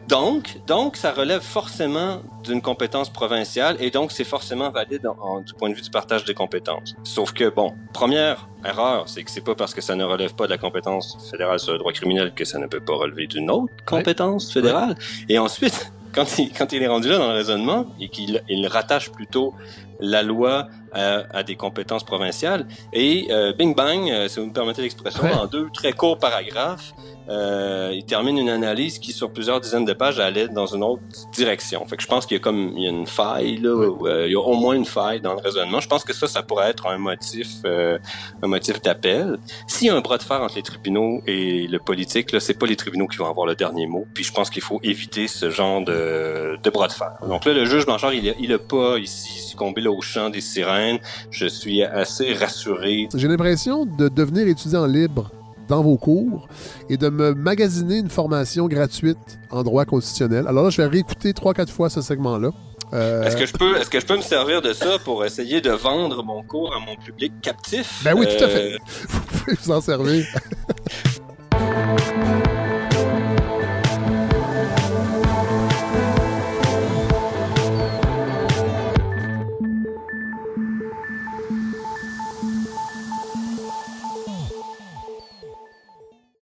Donc, donc, ça relève forcément d'une compétence provinciale et donc c'est forcément valide en- en- du point de vue du partage des compétences. Sauf que, bon, première erreur, c'est que c'est pas parce que ça ne relève pas de la compétence fédérale sur le droit criminel que ça ne peut pas relever d'une autre compétence fédérale. Et ensuite, quand il, quand il est rendu là dans le raisonnement et qu'il il rattache plutôt la loi à, à des compétences provinciales, et euh, bing bang, euh, si vous me permettez l'expression, Ouais. en deux très courts paragraphes, euh, il termine une analyse qui, sur plusieurs dizaines de pages, allait dans une autre direction. Fait que je pense qu'il y a comme il y a une faille là, où, euh, il y a au moins une faille dans le raisonnement. Je pense que ça, ça pourrait être un motif, euh, un motif d'appel. S'il y a un bras de fer entre les tribunaux et le politique, là, c'est pas les tribunaux qui vont avoir le dernier mot. Puis je pense qu'il faut éviter ce genre de, de bras de fer. Donc là, le juge Blanchard, il a, il a pas ici succombé là, au chant des sirènes. Je suis assez rassuré j'ai l'impression de devenir étudiant libre dans vos cours et de me magasiner une formation gratuite en droit constitutionnel. Alors là, je vais réécouter trois, quatre fois ce segment-là. Euh, Est-ce que je peux, est-ce que je peux me servir de ça pour essayer de vendre mon cours à mon public captif? Ben oui, tout à Euh, fait. Vous pouvez vous en servir.